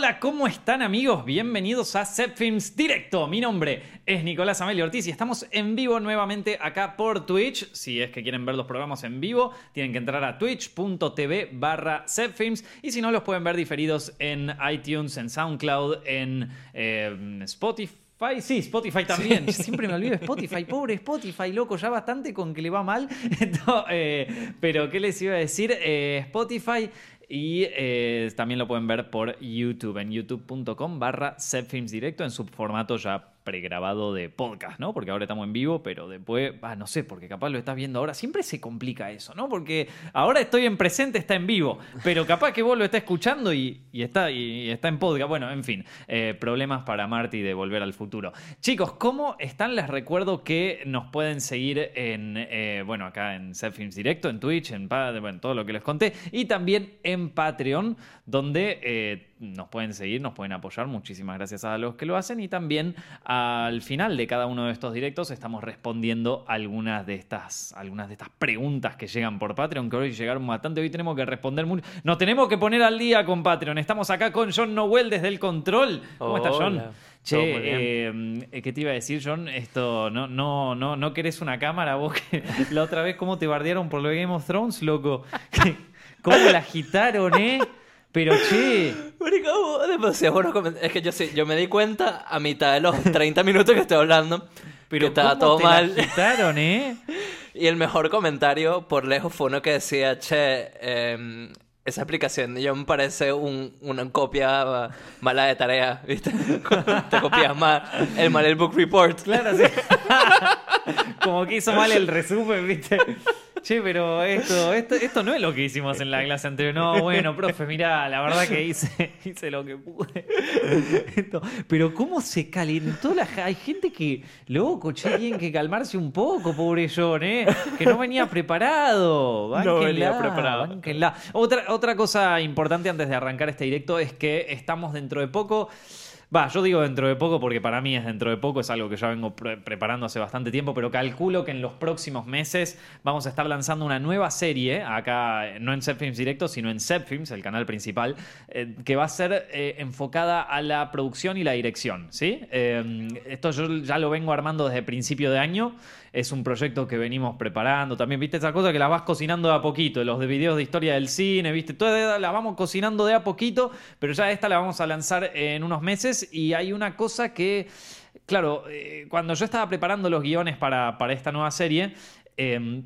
hola, ¿cómo están amigos? Bienvenidos a Set Films Directo. Mi nombre es Nicolás Amelio Ortiz y estamos en vivo nuevamente acá por Twitch. Si es que quieren ver los programas en vivo, tienen que entrar a twitch.tv barra Films y si no, los pueden ver diferidos en iTunes, en SoundCloud, en eh, Spotify. Sí, Spotify también. Siempre me olvido Spotify. Pobre Spotify, loco. Ya bastante con que le va mal. Eh, pero, ¿qué les iba a decir? Eh, Spotify y eh, también lo pueden ver por YouTube, en youtube.com barra Directo en su formato ya pregrabado de podcast, ¿no? Porque ahora estamos en vivo, pero después, ah, no sé, porque capaz lo estás viendo ahora. Siempre se complica eso, ¿no? Porque ahora estoy en presente, está en vivo, pero capaz que vos lo estás escuchando y, está, y, está en podcast. Bueno, en fin, eh, problemas para Marty de volver al futuro. Chicos, ¿cómo están? Les recuerdo que nos pueden seguir en, eh, bueno, acá en Films Directo, en Twitch, en todo lo que les conté, y también en Patreon, donde... Eh, nos pueden seguir, nos pueden apoyar. Muchísimas gracias a los que lo hacen. Y también al final de cada uno de estos directos estamos respondiendo algunas de estas, algunas de estas preguntas que llegan por Patreon, que hoy llegaron bastante. Hoy tenemos que responder mucho. Nos tenemos que poner al día con Patreon. Estamos acá con John Noel desde el control. ¿Cómo estás, John? Che, eh, ¿qué te iba a decir, John? Esto, no, no, no, no querés una cámara, vos que la otra vez cómo te bardearon por lo de Game of Thrones, loco. ¿Cómo la agitaron, eh? Pero che. Es que yo sí, yo me di cuenta a mitad de los 30 minutos que estoy hablando. Pero que estaba todo mal. ¿eh? Y el mejor comentario por lejos fue uno que decía, che, em, esa aplicación yo me parece una copia mala de tarea, ¿viste? Te copias mal el mal el book report. Claro, sí. Como que hizo mal el resumen, ¿viste? Che, pero esto, esto, esto no es lo que hicimos en la clase anterior. No, bueno, profe, mira, la verdad que hice, hice lo que pude. pero cómo se calentó la Hay gente que, loco, che, tienen que calmarse un poco, pobre John, ¿eh? Que no venía preparado. no venía preparado. Otra, otra cosa importante antes de arrancar este directo es que estamos dentro de poco Va, yo digo dentro de poco porque para mí es dentro de poco, es algo que ya vengo preparando hace bastante tiempo, pero calculo que en los próximos meses vamos a estar lanzando una nueva serie, acá no en Films Directo, sino en Films, el canal principal, eh, que va a ser eh, enfocada a la producción y la dirección, ¿sí? Eh, esto yo ya lo vengo armando desde principio de año es un proyecto que venimos preparando. También, viste, esa cosa que la vas cocinando de a poquito, los de videos de historia del cine, viste, toda la vamos cocinando de a poquito, pero ya esta la vamos a lanzar en unos meses y hay una cosa que, claro, eh, cuando yo estaba preparando los guiones para, esta nueva serie, em,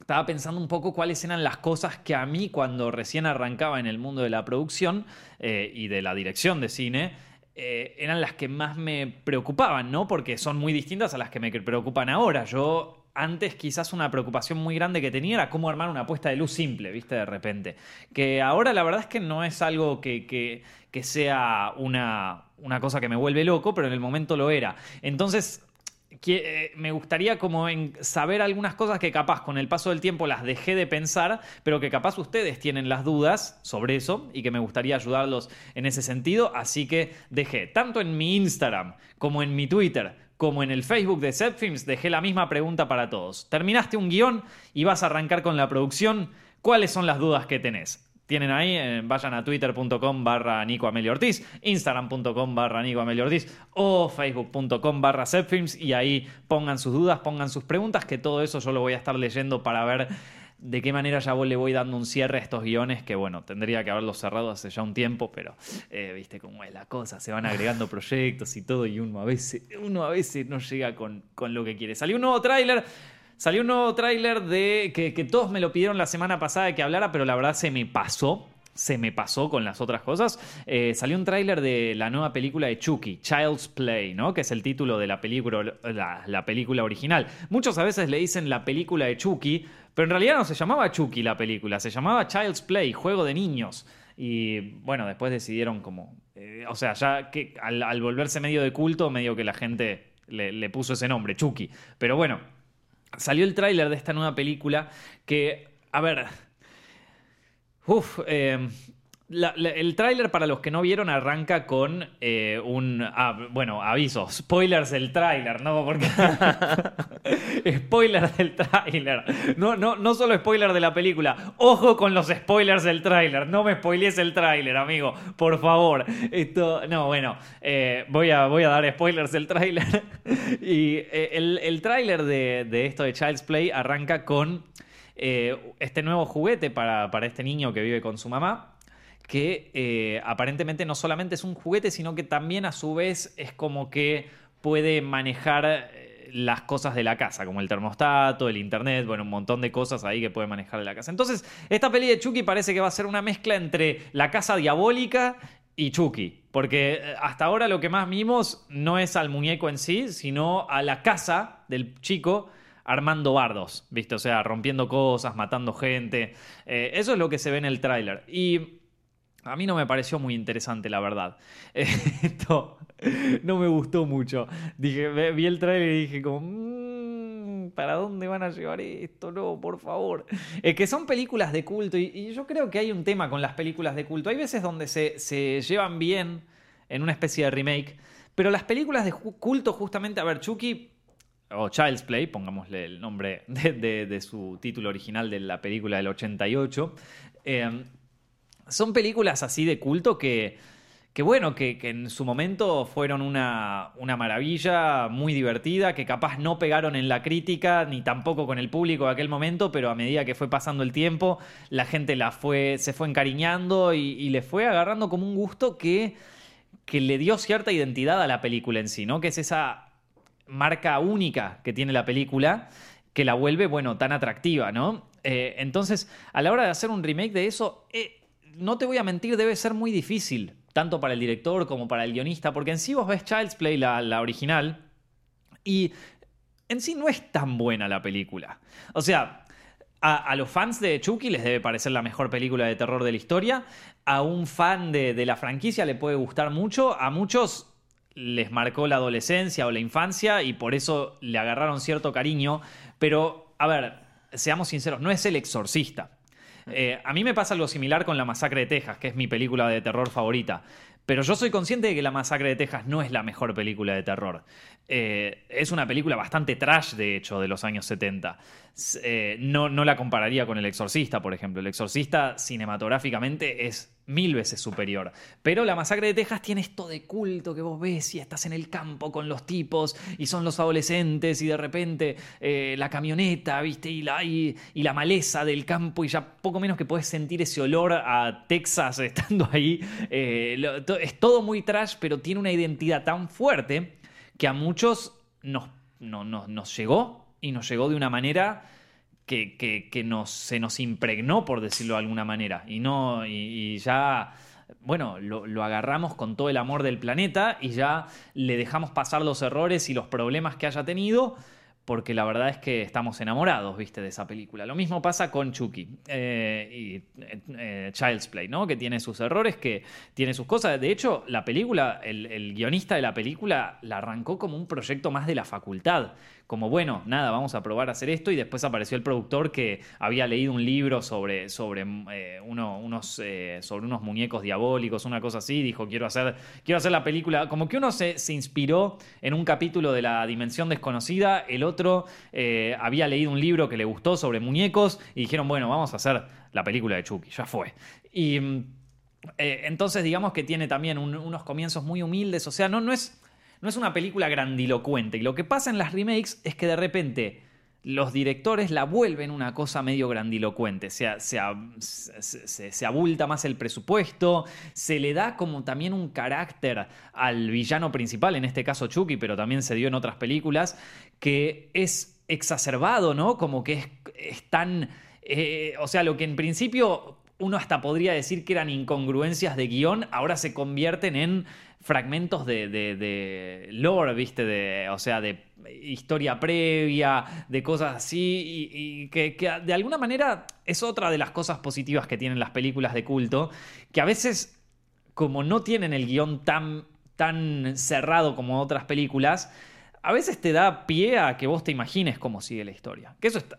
estaba pensando un poco cuáles eran las cosas que a mí cuando recién arrancaba en el mundo de la producción eh, y de la dirección de cine, eh, eran las que más me preocupaban, ¿no? Porque son muy distintas a las que me preocupan ahora. Yo antes quizás una preocupación muy grande que tenía era cómo armar una puesta de luz simple, ¿viste? De repente. Que ahora la verdad es que no es algo que, que, que sea una, una cosa que me vuelve loco, pero en el momento lo era. Entonces que, eh, me gustaría como en saber algunas cosas que capaz con el paso del tiempo las dejé de pensar, pero que capaz ustedes tienen las dudas sobre eso y que me gustaría ayudarlos en ese sentido. Así que dejé tanto en mi Instagram como en mi Twitter como en el Facebook de Setfilms, dejé la misma pregunta para todos. ¿Terminaste un guion y vas a arrancar con la producción? ¿Cuáles son las dudas que tenés? Tienen ahí, eh, vayan a twitter.com barra Nico Amelio Ortiz, instagram.com barra Nico Amelio Ortiz o facebook.com barra y ahí pongan sus dudas, pongan sus preguntas, que todo eso yo lo voy a estar leyendo para ver de qué manera ya le voy dando un cierre a estos guiones que, bueno, tendría que haberlos cerrado hace ya un tiempo, pero eh, viste cómo es la cosa, se van agregando proyectos y todo y uno a veces, uno a veces no llega con, con lo que quiere. Salió un nuevo tráiler Salió un nuevo tráiler de que, todos me lo pidieron la semana pasada que hablara, pero la verdad se me pasó se me pasó con las otras cosas. Eh, salió un tráiler de la nueva película de Chucky, Child's Play, ¿no? Que es el título de la película, la, película original. Muchos a veces le dicen la película de Chucky, pero en realidad no se llamaba Chucky la película, se llamaba Child's Play, juego de niños. Y bueno, después decidieron como. Eh, o sea, ya que al, volverse medio de culto, medio que la gente le puso ese nombre, Chucky. Pero bueno salió el tráiler de esta nueva película que, a ver, uff, em, el tráiler, para los que no vieron, arranca con eh, un... ah, bueno, aviso, spoilers del tráiler, ¿no? Porque... spoiler del tráiler. No, no, no solo spoiler de la película. Ojo con los spoilers del tráiler. No me spoilees el tráiler, amigo. Por favor. Esto... No, bueno. eh, voy, a, voy a dar spoilers del tráiler. y eh, el, el tráiler de, de esto de Child's Play arranca con... este nuevo juguete para, para este niño que vive con su mamá que eh, aparentemente no solamente es un juguete, sino que también a su vez es como que puede manejar eh, las cosas de la casa, como el termostato, el internet, bueno, un montón de cosas ahí que puede manejar la casa. Entonces, esta peli de Chucky parece que va a ser una mezcla entre la casa diabólica y Chucky, porque eh, hasta ahora lo que más vimos no es al muñeco en sí, sino a la casa del chico armando bardos, ¿viste? O sea, rompiendo cosas, matando gente. Eso es lo que se ve en el tráiler. Y a mí no me pareció muy interesante, la verdad. Esto no me gustó mucho. Dije, vi el tráiler y dije como, "Mm, ¿para dónde van a llevar esto? No, por favor. Es que son películas de culto y, yo creo que hay un tema con las películas de culto. Hay veces donde se, se llevan bien en una especie de remake, pero las películas de culto justamente, a ver, Chucky o Child's Play, pongámosle el nombre de, de- de su título original de la película del 88, eh, son películas así de culto que, que bueno, que, que en su momento fueron una, una maravilla, muy divertida, que capaz no pegaron en la crítica ni tampoco con el público de aquel momento, pero a medida que fue pasando el tiempo, la gente la fue, se fue encariñando y, y le fue agarrando como un gusto que, que le dio cierta identidad a la película en sí, ¿no? Que es esa marca única que tiene la película que la vuelve, bueno, tan atractiva, ¿no? Eh, entonces, a la hora de hacer un remake de eso, eh, no te voy a mentir, debe ser muy difícil, tanto para el director como para el guionista, porque en sí vos ves Child's Play, la, original, y en sí no es tan buena la película. O sea, a, los fans de Chucky les debe parecer la mejor película de terror de la historia. A un fan de la franquicia le puede gustar mucho. A muchos les marcó la adolescencia o la infancia y por eso le agarraron cierto cariño. Pero, a ver, seamos sinceros, no es el exorcista. Eh, a mí me pasa algo similar con La Masacre de Texas, que es mi película de terror favorita. Pero yo soy consciente de que La Masacre de Texas no es la mejor película de terror. Eh, es una película bastante trash, de hecho, de los años 70. S- eh, no, no la compararía con El Exorcista, por ejemplo. El Exorcista cinematográficamente es mil veces superior. Pero La Masacre de Texas tiene esto de culto que vos ves y estás en el campo con los tipos y son los adolescentes y de repente eh, la camioneta, ¿viste? Y la, y, la maleza del campo y ya poco menos que podés sentir ese olor a Texas estando ahí. Eh, es todo muy trash, pero tiene una identidad tan fuerte que a muchos nos, no- no- nos llegó y nos llegó de una manera que, que- que nos, se nos impregnó, por decirlo de alguna manera. Y no, y, ya, bueno, lo, lo agarramos con todo el amor del planeta y ya le dejamos pasar los errores y los problemas que haya tenido. Porque la verdad es que estamos enamorados, viste, de esa película. Lo mismo pasa con Chucky eh, y eh, eh, Child's Play, ¿no? Que tiene sus errores, que tiene sus cosas. De hecho, la película, el, el guionista de la película la arrancó como un proyecto más de la facultad como bueno, nada, vamos a probar a hacer esto y después apareció el productor que había leído un libro sobre, sobre, eh, uno- unos, eh, sobre unos muñecos diabólicos, una cosa así, dijo quiero hacer, quiero hacer la película, como que uno se, se inspiró en un capítulo de la Dimensión Desconocida, el otro eh, había leído un libro que le gustó sobre muñecos y dijeron bueno, vamos a hacer la película de Chucky, ya fue. Y... mm, entonces, digamos que tiene también un- unos comienzos muy humildes. O sea, no, no, es, no es una película grandilocuente. Y lo que pasa en las remakes es que de repente los directores la vuelven una cosa medio grandilocuente. Se, se- se abulta más el presupuesto, se le da como también un carácter al villano principal, en este caso Chucky, pero también se dio en otras películas, que es exacerbado, ¿no? Como que es, es tan... eh, o sea, lo que en principio uno hasta podría decir que eran incongruencias de guion, ahora se convierten en fragmentos de, de- de lore, ¿viste? De, o sea, de historia previa, de cosas así, y, y que, que de alguna manera es otra de las cosas positivas que tienen las películas de culto, que a veces, como no tienen el guion tan, tan cerrado como otras películas, a veces te da pie a que vos te imagines cómo sigue la historia. Que eso está-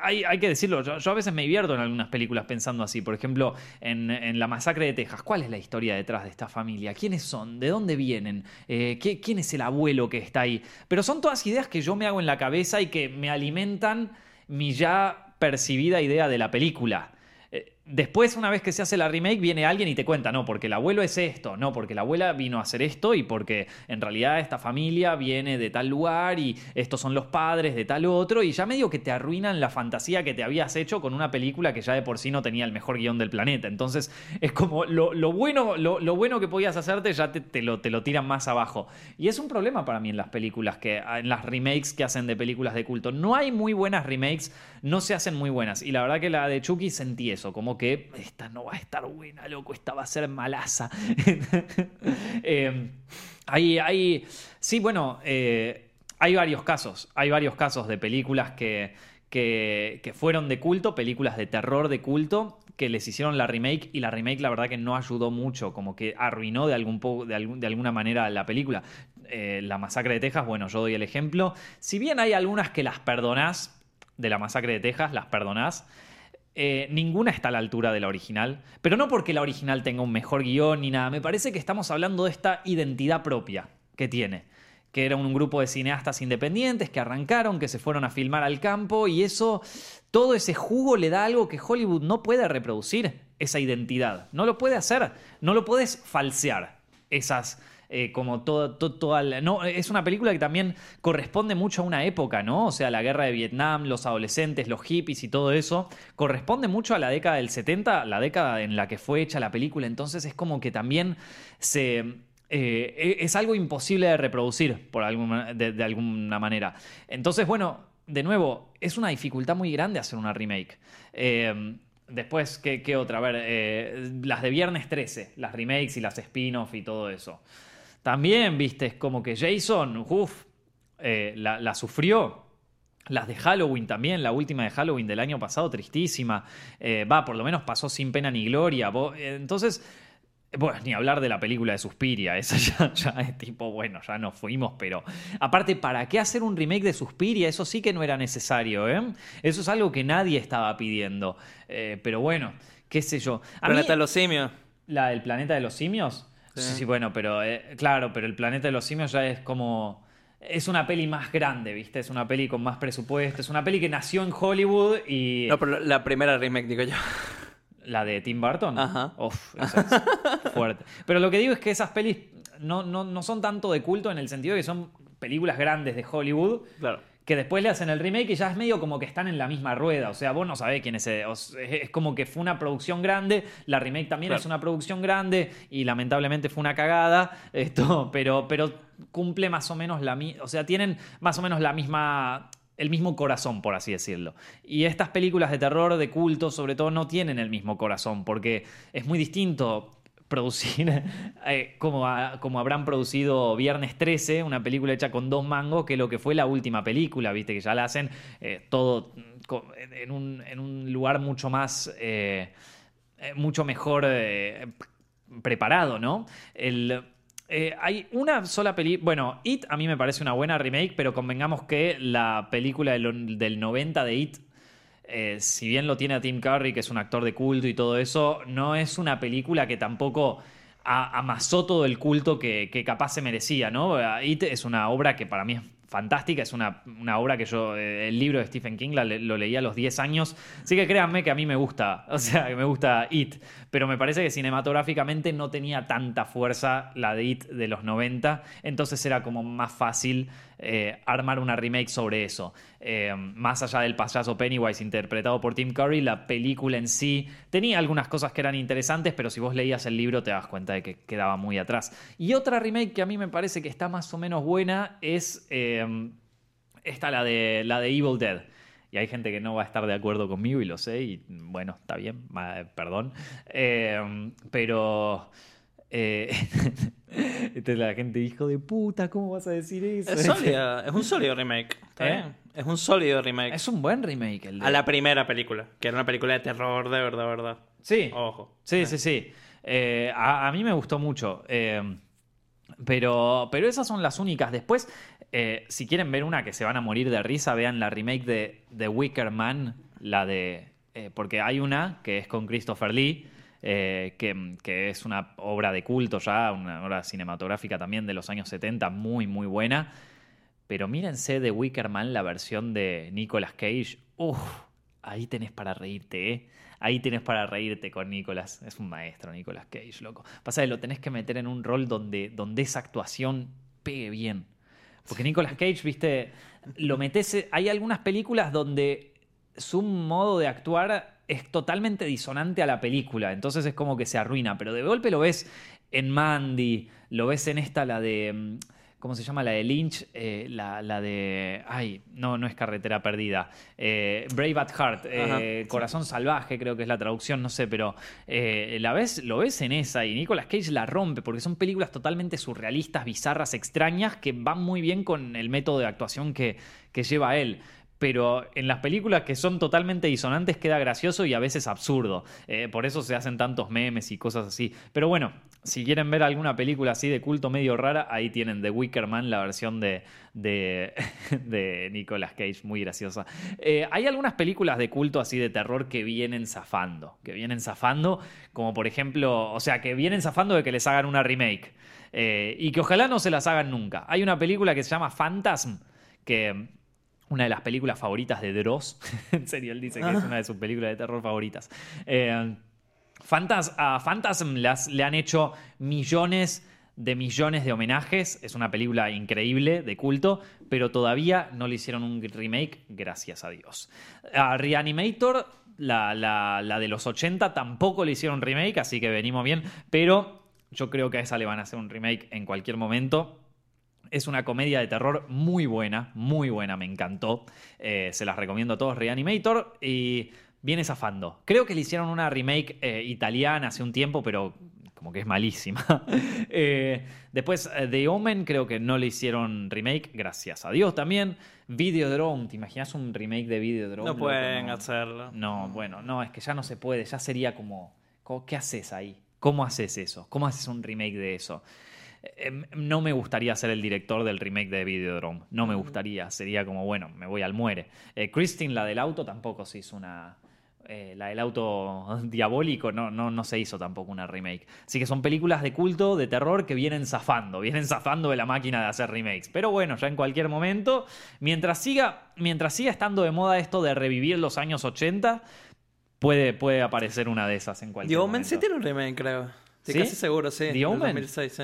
hay, que decirlo. Yo, a veces me divierto en algunas películas pensando así. Por ejemplo, en, La Masacre de Texas. ¿Cuál es la historia detrás de esta familia? ¿Quiénes son? ¿De dónde vienen? Eh, ¿qué- ¿Quién es el abuelo que está ahí? Pero son todas ideas que yo me hago en la cabeza y que me alimentan mi ya percibida idea de la película. Después, una vez que se hace la remake, viene alguien y te cuenta, no, porque el abuelo es esto, no, porque la abuela vino a hacer esto y porque en realidad esta familia viene de tal lugar y estos son los padres de tal otro y ya medio que te arruinan la fantasía que te habías hecho con una película que ya de por sí no tenía el mejor guion del planeta. Entonces, es como lo, bueno, lo bueno que podías hacerte ya te, te lo, te lo tiran más abajo. Y es un problema para mí en las películas, que, en las remakes que hacen de películas de culto. No hay muy buenas remakes, no se hacen muy buenas. Y la verdad que la de Chucky sentí eso, como que esta no va a estar buena, loco, esta va a ser malaza. Eh, hay, hay, sí, bueno, eh, hay varios casos, hay varios casos de películas que, que, fueron de culto, películas de terror de culto, que les hicieron la remake y la remake la verdad que no ayudó mucho, como que arruinó de, algún po- de, algún- de alguna manera la película. Eh, la masacre de Texas, bueno, yo doy el ejemplo. Si bien hay algunas que las perdonás, de la masacre de Texas, las perdonás, eh, ninguna está a la altura de la original, pero no porque la original tenga un mejor guion ni nada, me parece que estamos hablando de esta identidad propia que tiene, que era un grupo de cineastas independientes que arrancaron, que se fueron a filmar al campo y eso, todo ese jugo le da algo que Hollywood no puede reproducir, esa identidad, no lo puede hacer, no lo puedes falsear, esas eh, como toda la- no, es una película que también corresponde mucho a una época, ¿no? O sea, la guerra de Vietnam, los adolescentes, los hippies y todo eso, corresponde mucho a la década del 70, la década en la que fue hecha la película, entonces es como que también se... eh, es algo imposible de reproducir por alguna, de, alguna manera. Entonces, bueno, de nuevo, es una dificultad muy grande hacer una remake. Eh, después, ¿qué, otra? A ver, las de Viernes 13, las remakes y las spin-off y todo eso. También, viste, es como que Jason, uff, la, la sufrió. Las de Halloween también, la última de Halloween del año pasado, tristísima. Eh, va, por lo menos pasó sin pena ni gloria. Eh, entonces, bueno, ni hablar de la película de Suspiria, esa ya, ya es tipo, bueno, ya nos fuimos, pero aparte, ¿para qué hacer un remake de Suspiria? Eso sí que no era necesario, ¿eh? Eso es algo que nadie estaba pidiendo. Eh, pero bueno, qué sé yo. A mí- Planeta de los simios. ¿La del planeta de los simios? Sí, Sí. sí, bueno, pero eh, claro, pero el planeta de los simios ya es como. Es una peli más grande, ¿viste? Es una peli con más presupuesto. Es una peli que nació en Hollywood y. No, pero la primera remake, digo yo. La de Tim Burton. Ajá. Uf, esa es fuerte. Pero lo que digo es que esas pelis no, no, no son tanto de culto en el sentido de que son películas grandes de Hollywood Claro. Que después le hacen el remake y ya es medio como que están en la misma rueda. O sea, vos no sabés quién es. o Es como que fue una producción grande, la remake también Claro. es una producción grande y lamentablemente fue una cagada. Esto, pero, pero cumple más o menos la misma. O sea, tienen más o menos la misma. El mismo corazón, por así decirlo. Y estas películas de terror, de culto, sobre todo, no tienen el mismo corazón, porque es muy distinto producir eh, como, como habrán producido Viernes 13, una película hecha con dos mangos, que lo que fue la última película, viste, que ya la hacen eh, todo mm, en, un, en un lugar mucho más, eh, mucho mejor preparado, ¿no? El, hay una sola película. Bueno, It a mí me parece una buena remake, pero convengamos que la película del, del 90 de It, eh, si bien lo tiene a Tim Curry, que es un actor de culto y todo eso, no es una película que tampoco amasó todo el culto que, capaz se merecía, ¿no? It es una obra que para mí es fantástica, es una, obra que yo, eh, el libro de Stephen King lo leí a los 10 años, así que créanme que a mí me gusta, o sea, que me gusta It, pero me parece que cinematográficamente no tenía tanta fuerza la de It de los 90, entonces era como más fácil eh, armar una remake sobre eso. Eh, más allá del payaso Pennywise interpretado por Tim Curry, la película en sí tenía algunas cosas que eran interesantes, pero si vos leías el libro te das cuenta de que quedaba muy atrás. Y otra remake que a mí me parece que está más o menos buena es eh, esta, la de, la de Evil Dead. Y hay gente que no va a estar de acuerdo conmigo y lo sé, y bueno, está bien, perdón. Eh, pero... eh, esta es la gente, hijo de puta, ¿cómo vas a decir eso? Es sólida, es un sólido remake. ¿está ¿Eh? bien? Es un sólido remake. Es un buen remake el de... A la primera película, que era una película de terror de verdad, verdad. Sí, Ojo. sí, sí, sí. Eh, a, a mí me gustó mucho. pero, pero esas son las únicas. Después, si quieren ver una que se van a morir de risa, vean la remake de The Wicker Man, la de... porque hay una que es con Christopher Lee, eh, que, que es una obra de culto ya, una obra cinematográfica también de los años 70, muy, muy buena. Pero mírense The Wicker Man, la versión de Nicolas Cage. Uf, ahí tenés para reírte, ¿eh? Ahí tenés para reírte con Nicolas. Es un maestro, Nicolas Cage, loco. Pasa que lo tenés que meter en un rol donde, donde esa actuación pegue bien. Porque Nicolas Cage, viste, lo metes. Hay algunas películas donde su modo de actuar es totalmente disonante a la película. Entonces es como que se arruina. Pero de golpe lo ves en Mandy, lo ves en esta, la de. mm, ¿Cómo se llama? La de Lynch, eh, la, la de. Ay, no, no es carretera perdida. Eh, Brave at Heart, eh, sí. Corazón Salvaje, creo que es la traducción, no sé, pero la ves, lo ves en esa y Nicolas Cage la rompe porque son películas totalmente surrealistas, bizarras, extrañas que van muy bien con el método de actuación que, que lleva él. Pero en las películas que son totalmente disonantes queda gracioso y a veces absurdo. Eh, por eso se hacen tantos memes y cosas así. Pero bueno, si quieren ver alguna película así de culto medio rara, ahí tienen The Wicker Man, la versión de, de, Nicolas Cage, muy graciosa. Eh, hay algunas películas de culto así de terror que vienen zafando. Que vienen zafando, como por ejemplo, o sea, que vienen zafando de que les hagan una remake. Eh, y que ojalá no se las hagan nunca. Hay una película que se llama Phantasm, que una de las películas favoritas de Dross. en serio, él dice que es una de sus películas de terror favoritas. Eh, Fantas- a Phantasm las- le han hecho millones de millones de homenajes. Es una película increíble, de culto, pero todavía no le hicieron un remake, gracias a Dios. A Reanimator, la, la- la de los 80, tampoco le hicieron remake, así que venimos bien, pero yo creo que a esa le van a hacer un remake en cualquier momento. Es una comedia de terror muy buena, muy buena, me encantó. Eh, se las recomiendo a todos, Reanimator. Y viene zafando. Creo que le hicieron una remake eh, italiana hace un tiempo, pero como que es malísima. Eh, después, The Omen, creo que no le hicieron remake, gracias a Dios también. Videodrome, ¿te imaginas un remake de Videodrome? No pueden No. hacerlo. No, bueno, no, es que ya no se puede, ya sería como, ¿qué haces ahí? ¿Cómo haces eso? ¿Cómo haces un remake de eso? Eh, no me gustaría ser el director del remake de Videodrome, no me gustaría, sería como, bueno, me voy al muere. Eh, Christine, la del auto, tampoco se hizo una... eh, la del auto diabólico no, no, no se hizo tampoco una remake. Así que son películas de culto, de terror, que vienen zafando, vienen zafando de la máquina de hacer remakes. Pero bueno, ya en cualquier momento, mientras siga, mientras siga estando de moda esto de revivir los años 80, puede, puede aparecer una de esas en cualquier The Omen momento. sí tiene un remake, creo. Estoy ¿Sí? casi seguro, sí. ¿The Omen? 2006, sí.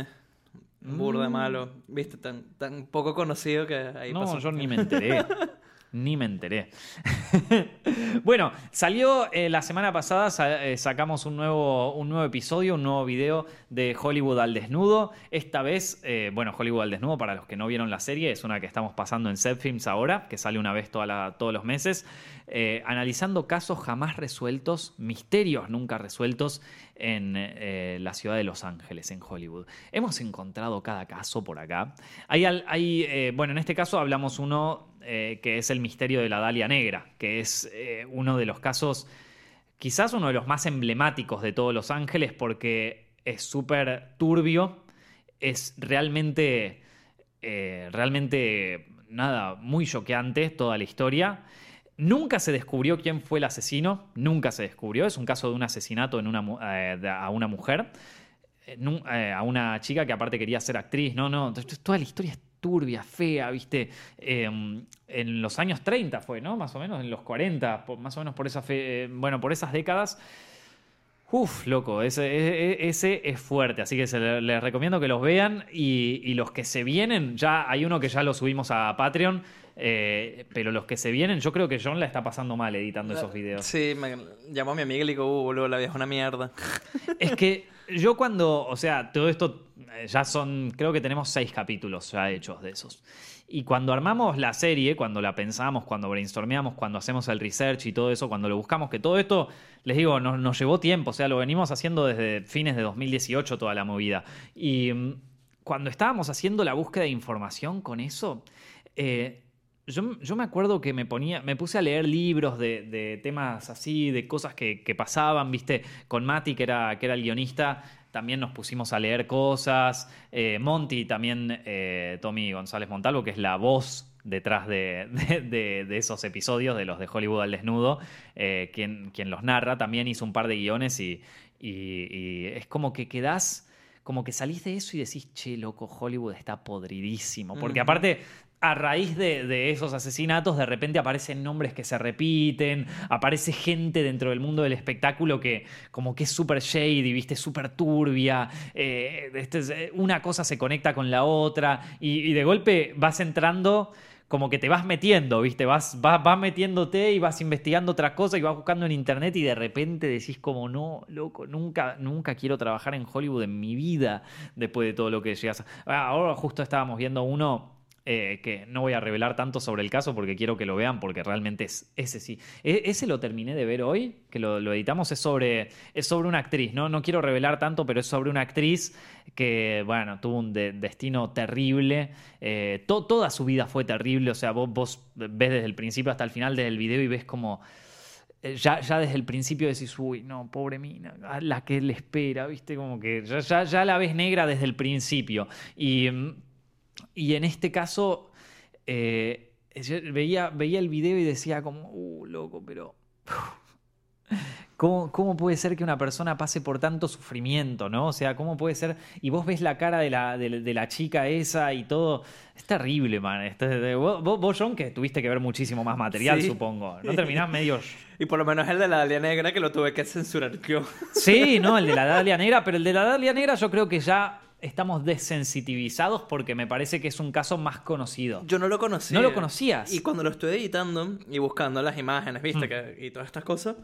Burda malo. Viste, tan, tan poco conocido que ahí No, pasó. yo ni me enteré. ni me enteré. bueno, salió eh, la semana pasada, sa- eh, sacamos un nuevo, un nuevo episodio, un nuevo video de Hollywood al desnudo. Esta vez, eh, bueno, Hollywood al desnudo, para los que no vieron la serie, es una que estamos pasando en Films ahora, que sale una vez toda todos los meses, analizando casos jamás resueltos, misterios nunca resueltos en la ciudad de Los Ángeles, en Hollywood. Hemos encontrado cada caso por acá. Hay, hay, bueno, en este caso hablamos uno eh, que es el misterio de la Dalia Negra, que es eh, uno de los casos, quizás uno de los más emblemáticos de todos Los Ángeles, porque es súper turbio, es realmente, eh, realmente, nada, muy choqueante toda la historia. Nunca se descubrió quién fue el asesino, nunca se descubrió. Es un caso de un asesinato en una, a una mujer, a una chica que aparte quería ser actriz. No, no, toda la historia es turbia, fea, ¿viste? Eh, en los años 30 fue, ¿no? Más o menos, en los 40, por- más o menos por, esa fe- eh, bueno, por esas décadas. Uf, loco, ese, e- e- es fuerte, así que se le- les recomiendo que los vean y, y los que se vienen, ya hay uno que ya lo subimos a Patreon, eh, pero los que se vienen, yo creo que John la está pasando mal editando esos videos. Sí, me llamó a mi amiga y le digo, uh, boludo, la vieja es una mierda. Es que yo cuando, o sea, todo esto eh, ya son, creo que tenemos seis capítulos ya hechos de esos. Y cuando armamos la serie, cuando la pensamos, cuando brainstormeamos, cuando hacemos el research y todo eso, cuando lo buscamos, que todo esto, les digo, nos, nos llevó tiempo, o sea, lo venimos haciendo desde fines de 2018 toda la movida. Y mm, cuando estábamos haciendo la búsqueda de información con eso, eh, yo, yo me acuerdo que me ponía, me puse a leer libros de, de temas así, de cosas que, que pasaban, viste, con Mati, que era, que era el guionista, también nos pusimos a leer cosas. Eh, Monty, también eh, Tommy González Montalvo, que es la voz detrás de, de- esos episodios, de los de Hollywood al desnudo, eh, quien, quien los narra, también hizo un par de guiones y, y- y es como que quedás, como que salís de eso y decís, che, loco, Hollywood está podridísimo. Porque aparte, a raíz de, esos asesinatos, de repente aparecen nombres que se repiten, aparece gente dentro del mundo del espectáculo que como que es súper shady, viste, súper turbia, eh, este es- eh, una cosa se conecta con la otra y, de golpe vas entrando como que te vas metiendo, ¿viste? Vas, vas, vas metiéndote y vas investigando otras cosas y vas buscando en internet y de repente decís como, no, loco, nunca, nunca quiero trabajar en Hollywood en mi vida después de todo lo que llegas. Ah, Ahora justo estábamos viendo uno eh, que no voy a revelar tanto sobre el caso porque quiero que lo vean porque realmente es ese sí. E- ese lo terminé de ver hoy, que lo, editamos, es sobre, es sobre una actriz, ¿no? no quiero revelar tanto, pero es sobre una actriz que, bueno, tuvo un de- destino terrible. Eh, to- toda su vida fue terrible, o sea, vos, vos ves desde el principio hasta el final del video y ves como... eh, Ya, ya desde el principio decís, uy, no, pobre mina, la que le espera, ¿viste? Como que ya, ya, ya la ves negra desde el principio. Y, mm, y en este caso, eh, veía, veía el video y decía como, uh, loco, pero... ¿Cómo, ¿Cómo puede ser que una persona pase por tanto sufrimiento, no? O sea, ¿cómo puede ser? Y vos ves la cara de la, de, de la chica esa y todo. Es terrible, man. De- vos, vos, vos, John, que tuviste que ver muchísimo más material, Sí. supongo. ¿No terminás medio Y por lo menos el de la Dalia Negra que lo tuve que censurar yo. Sí, no, el de la Dalia Negra, pero el de la Dalia Negra yo creo que ya estamos desensitivizados porque me parece que es un caso más conocido. Yo no lo conocía. ¿No lo conocías? Y cuando lo estuve editando y buscando las imágenes, viste, Mm. que, y todas estas cosas,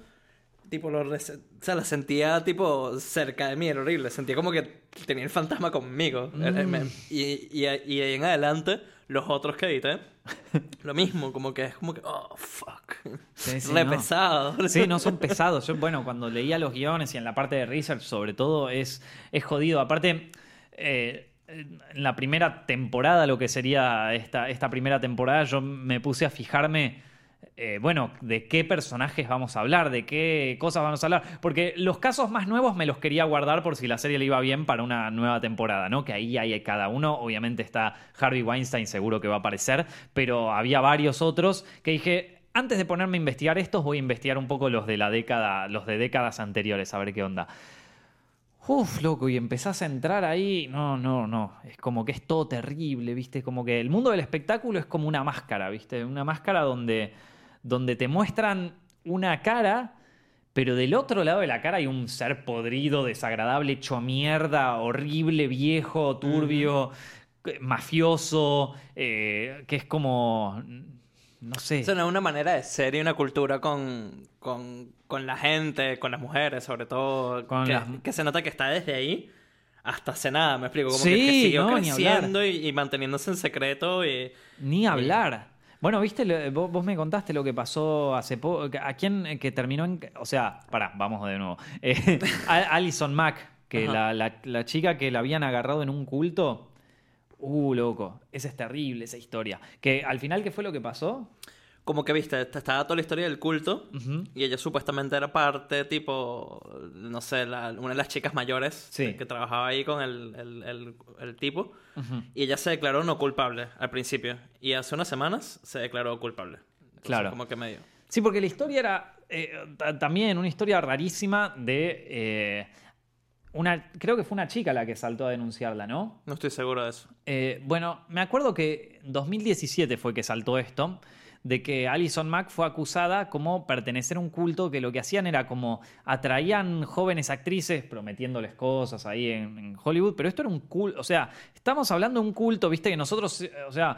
tipo, lo o sea, las sentía, tipo, cerca de mí, era horrible. Sentía como que tenía el fantasma conmigo. Mm. Y, y, y ahí en adelante, los otros que edité, lo mismo, como que es como que, oh, fuck. Sí, sí, Re no. pesado. Sí, no son pesados. Yo, bueno, cuando leía los guiones y en la parte de research, sobre todo, es, es jodido. Aparte, eh, en la primera temporada, lo que sería esta, esta primera temporada, yo me puse a fijarme. eh, bueno, de qué personajes vamos a hablar, de qué cosas vamos a hablar. Porque los casos más nuevos me los quería guardar por si la serie le iba bien para una nueva temporada, ¿no? Que ahí hay cada uno. Obviamente está Harvey Weinstein, seguro que va a aparecer. Pero había varios otros que dije, antes de ponerme a investigar estos, voy a investigar un poco los de la década, los de décadas anteriores, a ver qué onda. Uf, loco, y empezás a entrar ahí. No, no, no. Es como que es todo terrible, ¿viste? Como que el mundo del espectáculo es como una máscara, ¿viste? Una máscara donde, donde te muestran una cara, pero del otro lado de la cara hay un ser podrido, desagradable, hecho mierda, horrible, viejo, turbio, mafioso, eh, que es como. No sé. Eso no es una manera de ser y una cultura con, con, con la gente, con las mujeres, sobre todo. Con que, las- que se nota que está desde ahí hasta hace nada, me explico. Como Sí, que, que siguió no, creciendo y, y manteniéndose en secreto. Y, Ni hablar. Bueno, viste, Lo- vos, vos me contaste lo que pasó hace poco. ¿A quién eh, que terminó en.? O sea, pará, vamos de nuevo. Eh, Alison Mack, que la, la- la chica que la habían agarrado en un culto. Uh, loco. Esa es terrible, esa historia. Que al final, ¿qué fue lo que pasó? como que, viste, te estaba toda la historia del culto. Y ella supuestamente era parte, tipo, no sé, la- una de las chicas mayores Sí. que, trabajaba ahí con el, el, el- el tipo. Y ella se declaró no culpable al principio. Y hace unas semanas se declaró culpable. Entonces, Claro. Como que medio. Sí, porque la historia era eh, ta- también una historia rarísima de. eh, una, creo que fue una chica la que saltó a denunciarla, ¿no? No estoy seguro de eso. Eh, bueno, me acuerdo que en 2017 fue que saltó esto, de que Alison Mack fue acusada como pertenecer a un culto que lo que hacían era como atraían jóvenes actrices prometiéndoles cosas ahí en, en Hollywood, pero esto era un culto, o sea, estamos hablando de un culto, viste, que nosotros, o sea,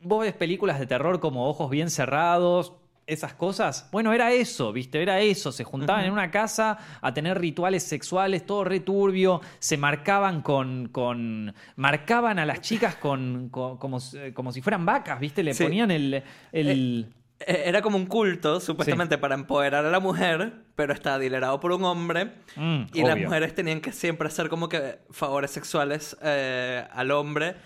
vos ves películas de terror como Ojos Bien Cerrados, esas cosas. Bueno, era eso, ¿viste? Era eso. Se juntaban en una casa a tener rituales sexuales, todo returbio. Se marcaban con. con marcaban a las chicas con, con- como, si- como si fueran vacas, ¿viste? Le Sí. ponían el. el- Eh, Era como un culto, supuestamente, para empoderar a la mujer, pero estaba dilerado por un hombre. Mm, y las mujeres tenían que siempre hacer como que favores sexuales eh, al hombre.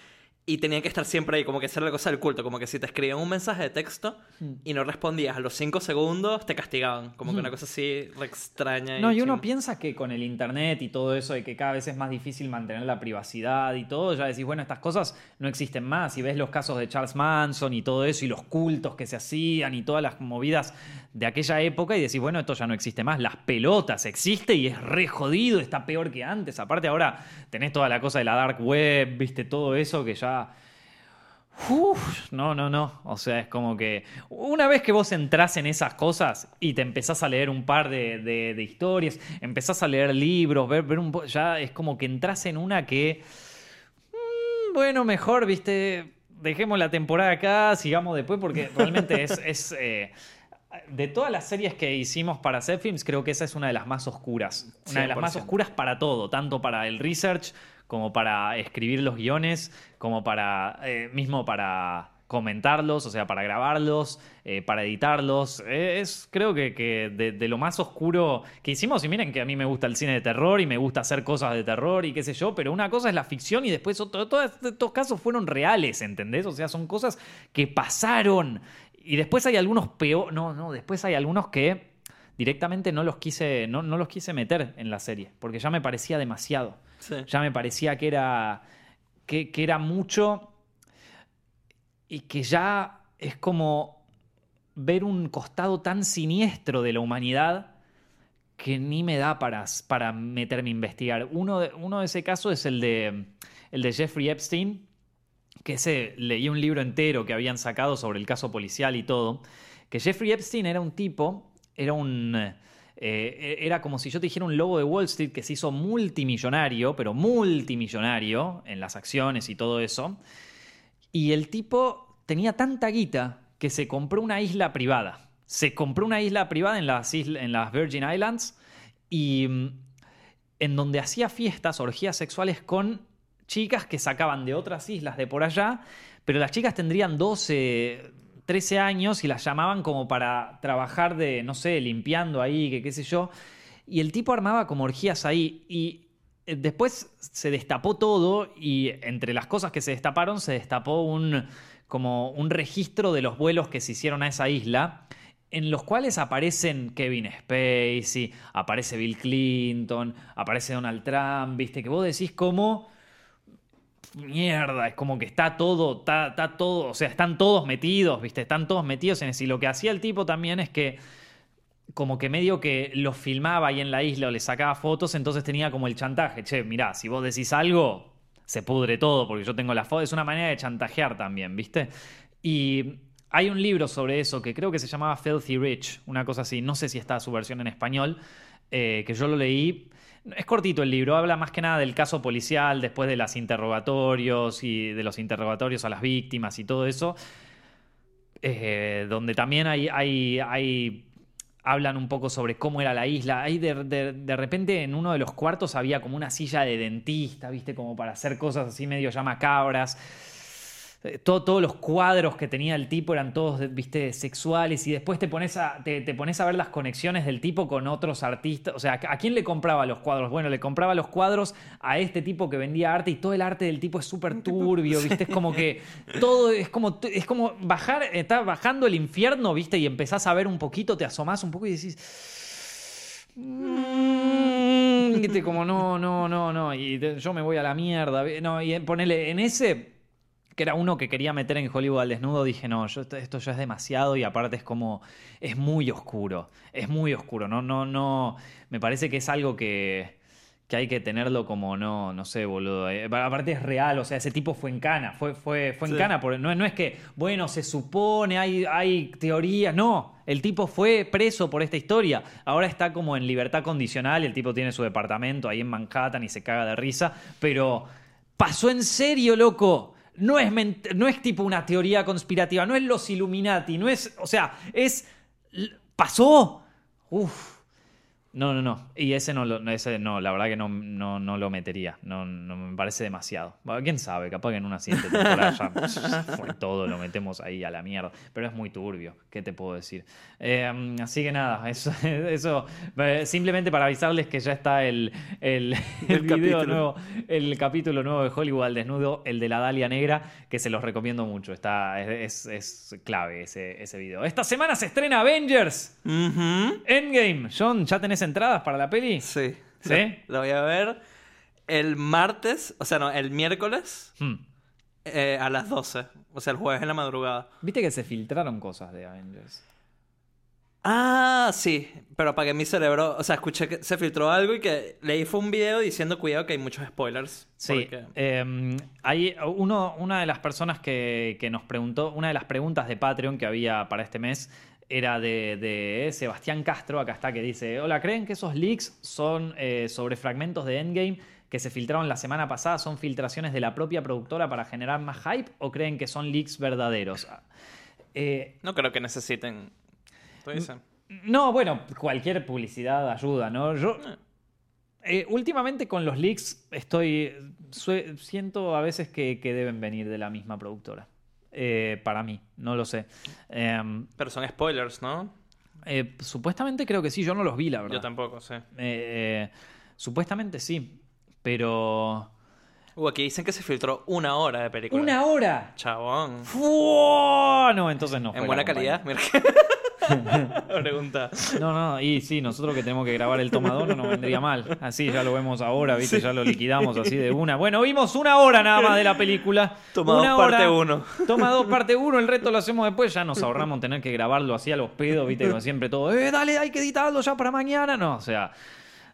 Y tenían que estar siempre ahí, como que esa era la cosa del culto. Como que si te escribían un mensaje de texto Hmm. y no respondías a los cinco segundos, te castigaban. Como que una cosa así re extraña. No, y uno chimba. piensa que con el internet y todo eso, de que cada vez es más difícil mantener la privacidad y todo, ya decís, bueno, estas cosas no existen más. Y ves los casos de Charles Manson y todo eso, y los cultos que se hacían y todas las movidas de aquella época, y decís, bueno, esto ya no existe más. Las pelotas existe y es re jodido, está peor que antes. Aparte, ahora tenés toda la cosa de la dark web, viste, todo eso que ya. Uf, no, no, no. O sea, es como que una vez que vos entrás en esas cosas y te empezás a leer un par de, de- de historias, empezás a leer libros, ver, ver un po- ya es como que entras en una que, mm, bueno, mejor, viste, dejemos la temporada acá, sigamos después, porque realmente es... es, eh, de todas las series que hicimos para Set Films, creo que esa es una de las más oscuras. Una de las más 100%. oscuras para todo, tanto para el research como para escribir los guiones, como para eh, mismo para comentarlos, o sea, para grabarlos, eh, para editarlos. Eh, es creo que, que de, de lo más oscuro que hicimos, y miren que a mí me gusta el cine de terror y me gusta hacer cosas de terror y qué sé yo, pero una cosa es la ficción y después otro- todos estos casos fueron reales, ¿entendés? O sea, son cosas que pasaron. Y después hay algunos peor, no, no, después hay algunos que directamente no los quise, no, no los quise meter en la serie, porque ya me parecía demasiado. Sí. Ya me parecía que era, que, que era mucho y que ya es como ver un costado tan siniestro de la humanidad que ni me da para, para meterme a investigar. Uno de, uno de ese caso es el de, el de Jeffrey Epstein, que ese leí un libro entero que habían sacado sobre el caso policial y todo, que Jeffrey Epstein era un tipo, era un... eh, era como si yo te dijera un lobo de Wall Street que se hizo multimillonario, pero multimillonario en las acciones y todo eso. Y el tipo tenía tanta guita que se compró una isla privada. Se compró una isla privada en las, en las Virgin Islands y mm, en donde hacía fiestas, orgías sexuales con chicas que sacaban de otras islas de por allá, pero las chicas tendrían 12, 13 años y las llamaban como para trabajar de, no sé, limpiando ahí, que qué sé yo. Y el tipo armaba como orgías ahí y eh, después se destapó todo y entre las cosas que se destaparon se destapó un como un registro de los vuelos que se hicieron a esa isla en los cuales aparecen Kevin Spacey, aparece Bill Clinton, aparece Donald Trump, viste que vos decís como mierda, es como que está todo, está, todo, o sea, están todos metidos, viste, están todos metidos en eso. Y lo que hacía el tipo también es que como que medio que los filmaba ahí en la isla o le sacaba fotos, entonces tenía como el chantaje, che, mirá, si vos decís algo, se pudre todo porque yo tengo la foto, es una manera de chantajear también, ¿viste? Y hay un libro sobre eso que creo que se llamaba Filthy Rich, una cosa así, no sé si está su versión en español, eh, que yo lo leí. Es cortito el libro, habla más que nada del caso policial, después de los interrogatorios y de los interrogatorios a las víctimas y todo eso, eh, donde también hay, hay, hay hablan un poco sobre cómo era la isla. Ahí de, repente en uno de los cuartos había como una silla de dentista, ¿viste? Como para hacer cosas así medio ya macabras. Eh, todo- todos los cuadros que tenía el tipo eran todos, viste, sexuales y después te pones, a, te, te pones a ver las conexiones del tipo con otros artistas. O sea, ¿a quién le compraba los cuadros? Bueno, le compraba los cuadros a este tipo que vendía arte y todo el arte del tipo es súper turbio, viste, es como que todo es como, es como bajar, está bajando el infierno, viste, y empezás a ver un poquito, te asomás un poco y decís... "Mm", como no, no, no, no, y yo me voy a la mierda. No, y ponele, en ese, que era uno que quería meter en Hollywood al desnudo, dije, no, yo, esto, ya es demasiado y aparte es como, es muy oscuro, es muy oscuro, no, no, no, me parece que es algo que, que hay que tenerlo como, no, no sé, boludo, eh, aparte es real, o sea, ese tipo fue en cana, fue, fue, fue en Sí. cana, no, no es que, bueno, se supone, hay, hay teorías, no, el tipo fue preso por esta historia, ahora está como en libertad condicional y el tipo tiene su departamento ahí en Manhattan y se caga de risa, pero pasó en serio, loco. No es, no es tipo una teoría conspirativa, no es los Illuminati, no es, o sea, es, pasó. Uf. No, no, no. Y ese no, lo, ese no la verdad que no, no, no lo metería. No, no me parece demasiado. Bueno, quién sabe, capaz que en una siguiente temporada ya fue todo, lo metemos ahí a la mierda. Pero es muy turbio, ¿qué te puedo decir? Eh, así que nada, eso, eso eh, simplemente para avisarles que ya está el, el, el video capítulo. nuevo, el capítulo nuevo de Hollywood al desnudo, el de la Dalia Negra, que se los recomiendo mucho. Está, es, es, es clave ese, ese video. Esta semana se estrena Avengers. Endgame. John, ¿ya tenés entradas para la peli? Sí. ¿Sí? Lo, lo voy a ver el martes, o sea, no, el miércoles Hmm. eh, a las 12. O sea, el jueves en la madrugada. Viste que se filtraron cosas de Avengers. Ah, sí, pero apagué mi cerebro. O sea, escuché que se filtró algo y que leí fue un video diciendo cuidado que hay muchos spoilers. Sí, porque- eh, hay uno, una de las personas que, que nos preguntó, una de las preguntas de Patreon que había para este mes era de, de Sebastián Castro, acá está, que dice, hola, ¿creen que esos leaks son eh, sobre fragmentos de Endgame que se filtraron la semana pasada, son filtraciones de la propia productora para generar más hype o creen que son leaks verdaderos? Eh, No creo que necesiten. ¿Tú dices? no, bueno, cualquier publicidad ayuda, ¿no? Yo eh, últimamente con los leaks estoy siento a veces que, que deben venir de la misma productora. Eh, para mí, no lo sé. Eh, Pero son spoilers, ¿no? eh, supuestamente creo que sí, yo no los vi, la verdad. Yo tampoco, sí. Eh, eh, supuestamente sí, pero... Uh, aquí dicen que se filtró una hora de película. ¡Una hora! Chabón. ¡Fua! No, entonces no. fue En buena calidad. Mira. Pregunta. No, no, y sí, nosotros que tenemos que grabar el tomador no nos vendría mal. Así ya lo vemos ahora, ¿viste? Ya lo liquidamos así de una. Bueno, vimos una hora nada más de la película. Toma dos, Una parte hora. uno. Toma dos, parte uno, el resto lo hacemos después. Ya nos ahorramos tener que grabarlo así a los pedos, ¿viste? Como siempre todo, eh, dale, hay que editarlo ya para mañana. No, o sea,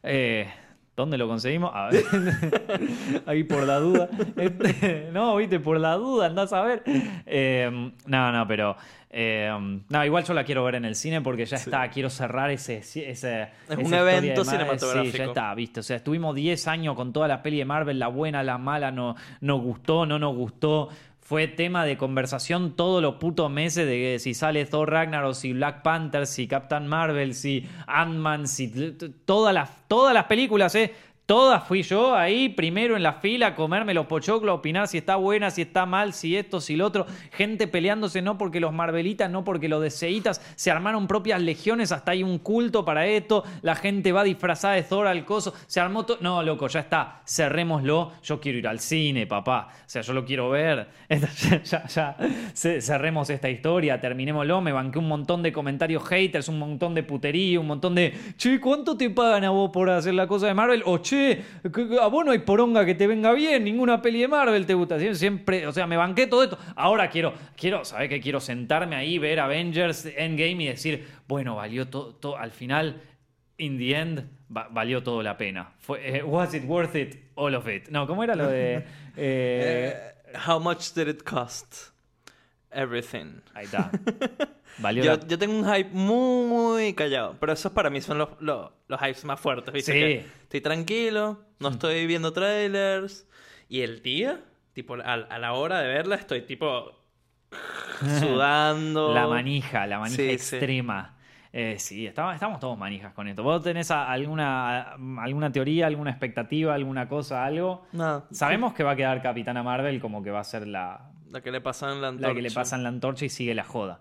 eh, ¿Dónde lo conseguimos? A ver. Ahí por la duda. Este, no, viste, por la duda, andás a ver. Eh, no, no, pero. Eh, no, igual yo la quiero ver en el cine porque ya está. Quiero cerrar ese. ese Es un evento cinematográfico. Sí, ya está, viste. O sea, estuvimos 10 años con toda la peli de Marvel, la buena, la mala, no, nos gustó, no nos gustó. Fue tema de conversación todos los putos meses de si sale Thor Ragnarok, si Black Panther, si Captain Marvel, si Ant-Man, si todas las, todas las películas, ¿eh? Todas fui yo ahí, primero en la fila, a comerme los pochoclos, a opinar si está buena, si está mal, si esto, si lo otro. Gente peleándose no porque los Marvelitas, no porque los DCitas se armaron propias legiones, hasta hay un culto para esto. La gente va disfrazada de Thor al coso. Se armó todo. No, loco, ya está. Cerrémoslo. Yo quiero ir al cine, papá. O sea, yo lo quiero ver. ya, ya, ya. Ce- Cerremos esta historia, terminémoslo. Me banqué un montón de comentarios haters, un montón de putería, un montón de. Che, ¿cuánto te pagan a vos por hacer la cosa de Marvel? O che, a vos no hay poronga que te venga bien, ninguna peli de Marvel te gusta. Sie- Siempre, o sea, me banqué todo esto. Ahora quiero, quiero, ¿sabés qué? Quiero sentarme ahí, ver Avengers Endgame y decir, bueno, valió todo, al final, in the end, va- valió todo la pena. Fue, eh, was it worth it? All of it. No, ¿cómo era lo de...? eh, Eh, how much did it cost? Everything. ahí está. Valió Yo, la- yo tengo un hype muy callado, pero esos para mí son los, los, los hypes más fuertes, ¿viste? Sí. Que estoy tranquilo, no estoy viendo trailers, y el día, tipo, a, a la hora de verla, estoy tipo sudando. La manija, la manija Sí, sí. extrema. Eh, sí, estamos, estamos todos manijas con esto. ¿Vos tenés alguna, alguna teoría, alguna expectativa, alguna cosa, algo? No, Sabemos que va a quedar Capitana Marvel como que va a ser la, la que le pasa en la la que le pasan la antorcha y sigue la joda.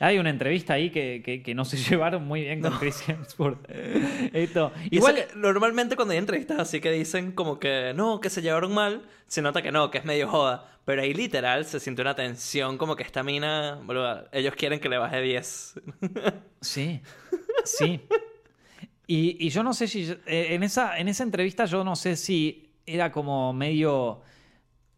Hay una entrevista ahí que, que- que no se llevaron muy bien con Chris Hemsworth. Esto. Igual, que normalmente cuando hay entrevistas así que dicen como que no, que se llevaron mal, se nota que no, que es medio joda. Pero ahí literal se siente una tensión como que esta mina, boludo, ellos quieren que le baje 10. Sí, sí. Y, y yo no sé si. eh, en, esa, en esa entrevista, yo no sé si era como medio.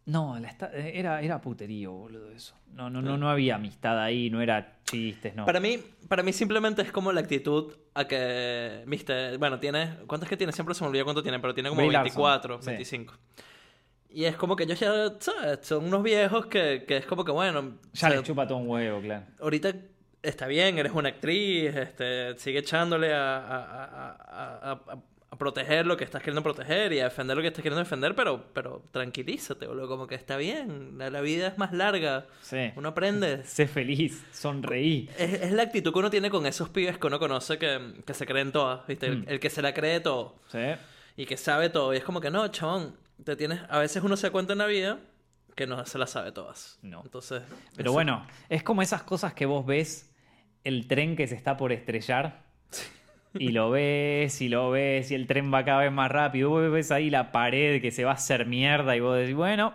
No, la esta- era, era puterío, boludo, eso. No, no, no, no había amistad ahí, no era chistes, no. Para mí, para mí simplemente es como la actitud a que, viste, bueno, tiene, ¿cuántos que tiene? Siempre se me olvida cuánto tiene, pero tiene como Larson, 24, sí. 25. Y es como que ellos ya, ¿sabes? Son unos viejos que, que es como que, bueno, ya o sea, les chupa todo un huevo, claro. ahorita está bien, eres una actriz, este, sigue echándole a, a- a- a- a- proteger lo que estás queriendo proteger y a defender lo que estás queriendo defender, pero, pero tranquilízate, boludo. Como que está bien. La, la vida es más larga. Sí. Uno aprende. Sé feliz, sonreí. Es, es la actitud que uno tiene con esos pibes que uno conoce que, que se creen todas, ¿viste? El, Mm. el que se la cree todo Sí. y que sabe todo. Y es como que no, chabón, te tienes... A veces uno se da cuenta en la vida que no se las sabe todas. No. Entonces... Pero eso- bueno, es como esas cosas que vos ves el tren que se está por estrellar. Y lo ves, y lo ves, y el tren va cada vez más rápido. Vos ves ahí la pared que se va a hacer mierda, y vos decís, bueno,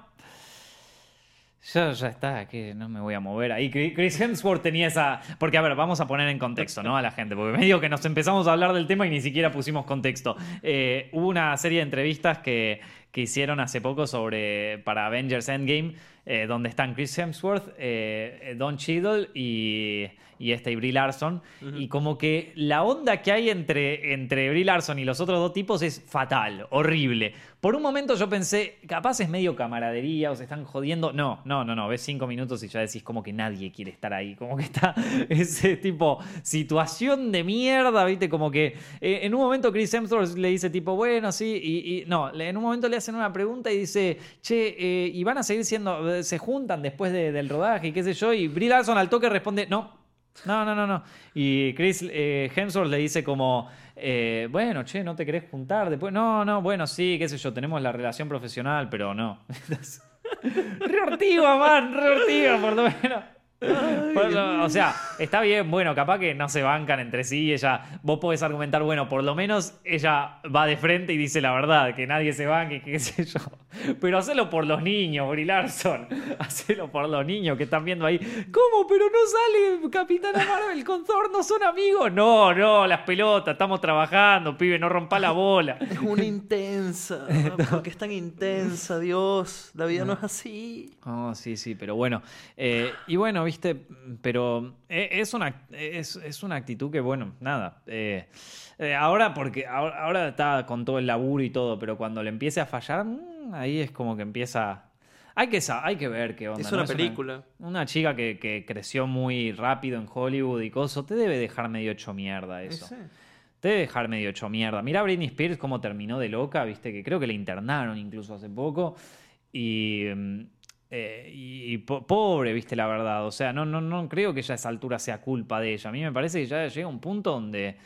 ya, ya está, que no me voy a mover ahí. Chris Chris Hemsworth tenía esa. Porque, a ver, vamos a poner en contexto, ¿no? A la gente, porque medio que nos empezamos a hablar del tema y ni siquiera pusimos contexto. Eh, hubo una serie de entrevistas que, que hicieron hace poco sobre. para Avengers Endgame, eh, donde están Chris Hemsworth, eh, Don Cheadle y. y este y Brie Larson. Y como que la onda que hay entre, entre Brie Larson y los otros dos tipos es fatal, horrible. Por un momento yo pensé, capaz es medio camaradería o se están jodiendo. No, no, no, no. Ves cinco minutos y ya decís como que nadie quiere estar ahí. Como que está ese tipo situación de mierda, ¿viste? Como que eh, en un momento Chris Hemsworth le dice tipo, bueno, sí, y, y- no, en un momento le hacen una pregunta y dice, che, eh, ¿y van a seguir siendo, se juntan después de- del rodaje y qué sé yo? Y Brie Larson al toque responde, no. No, no, no, no. Y Chris eh, Hemsworth le dice como, eh, bueno, che, ¿no te querés juntar después? No, no, bueno, sí, qué sé yo, tenemos la relación profesional, pero no. re ortiva, man, re ortiva, por lo menos. O sea, está bien, bueno, capaz que no se bancan entre sí ella, vos podés argumentar, bueno, por lo menos ella va de frente y dice la verdad, que nadie se banque, qué sé yo. Pero hacelo por los niños, Brie Larson. Hacelo por los niños que están viendo ahí. ¿Cómo? Pero no sale Capitana Marvel con Thor, no son amigos. No, no, las pelotas, estamos trabajando, pibe, no rompa la bola. Es una intensa. ¿Por qué es tan intensa, Dios? La vida no es así. Oh, sí, sí, pero bueno. Eh, y bueno, viste, pero eh, es una, es, es una actitud que, bueno, nada. eh, eh, ahora, porque ahora, ahora está con todo el laburo y todo, pero cuando le empiece a fallar, mm, ahí es como que empieza. Hay que, hay que ver qué onda. Es ¿no? una película. Una, chica que, que creció muy rápido en Hollywood y cosas, te debe dejar medio hecho mierda eso. Sí. Te debe dejar medio hecho mierda. Mira a Britney Spears cómo terminó de loca, viste, que creo que la internaron incluso hace poco. Y, mm, eh, y po- pobre, viste, la verdad. O sea, no, no, no creo que ya a esa altura sea culpa de ella. A mí me parece que ya llega un punto donde.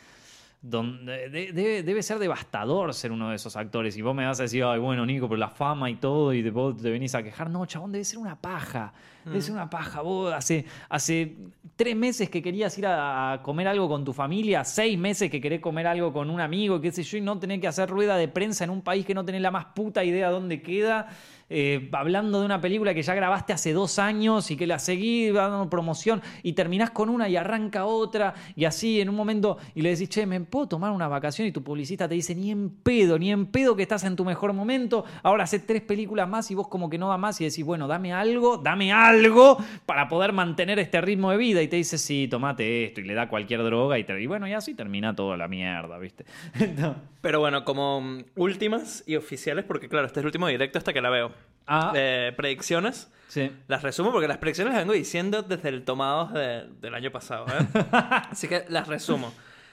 donde de- debe, debe ser devastador ser uno de esos actores. Y vos me vas a decir, ay, bueno, Nico, pero la fama y todo, y de vos te venís a quejar. No, chabón, debe ser una paja. Debe ser una paja. Vos hace, hace tres meses que querías ir a, a comer algo con tu familia, seis meses que querés comer algo con un amigo, qué sé yo, y no tener que hacer rueda de prensa en un país que no tenés la más puta idea dónde queda. Eh, hablando de una película que ya grabaste hace dos años y que la seguís dando promoción y terminás con una y arranca otra y así en un momento y le decís, che, ¿me puedo tomar una vacación? Y tu publicista te dice, ni en pedo, ni en pedo que estás en tu mejor momento, ahora hace tres películas más y vos como que no da más y decís, bueno, dame algo, dame algo para poder mantener este ritmo de vida y te dice, sí, tomate esto y le da cualquier droga y, bueno, y así termina toda la mierda, ¿viste? Pero bueno, como mm, últimas y oficiales, porque claro, este es el último directo hasta que la veo. Ah, Eh, predicciones. sí. Las resumo porque las predicciones las vengo diciendo desde el tomados de- del año pasado. ¿eh? Así que las resumo.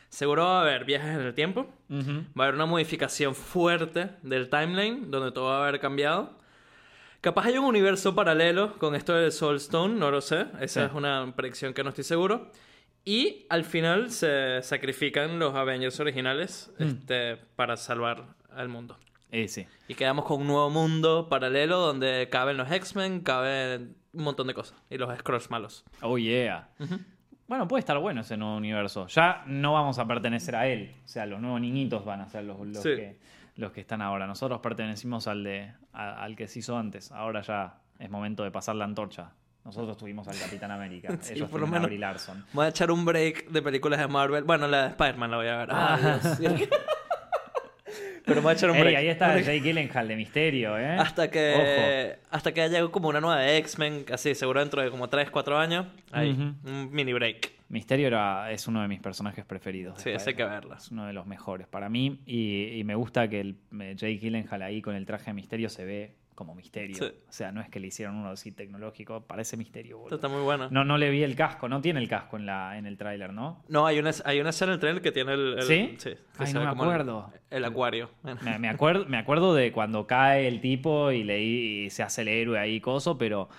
Seguro va a haber viajes en el tiempo. Ujú. Va a haber una modificación fuerte del timeline, donde todo va a haber cambiado. Capaz hay un universo paralelo con esto del Soul Stone, no lo sé. Esa Sí. es una predicción que no estoy seguro. Y al final se sacrifican los Avengers originales este, para salvar al mundo. Eh, sí. Y quedamos con un nuevo mundo paralelo donde caben los X-Men, caben un montón de cosas. Y los Skrulls malos. Oh, yeah. Bueno, puede estar bueno ese nuevo universo. Ya no vamos a pertenecer a él. O sea, los nuevos niñitos van a ser los, los, Sí. que, los que están ahora. Nosotros pertenecimos al, de, a- al que se hizo antes. Ahora ya es momento de pasar la antorcha. Nosotros tuvimos al Capitán América. Sí, Ellos por lo a. Brie Larson. Voy a echar un break de películas de Marvel. Bueno, la de Spider-Man la voy a ver. Ah. Pero me voy a echar un Ey, ahí está Jake Gyllenhaal de Misterio, ¿eh? Hasta que, hasta que haya como una nueva de X-Men, así, seguro dentro de como 3, 4 años. Ahí, un mini break. Misterio era, es uno de mis personajes preferidos. Sí, ese hay que verla. Es uno de los mejores para mí. Y, y me gusta que el eh, Jake Gyllenhaal ahí con el traje de Misterio se ve como misterio. Sí. O sea, no es que le hicieron uno así tecnológico, parece misterio, boludo. está muy bueno. No, no le vi el casco, no tiene el casco en, la, en el tráiler, ¿no? No, hay una, hay una escena en el trailer que tiene el... el- ¿Sí? que Ay, no me el- acuerdo. El, acuario. Me, me acuerdo, me acuerdo de cuando cae el tipo y, leí, y se hace el héroe ahí, coso, pero,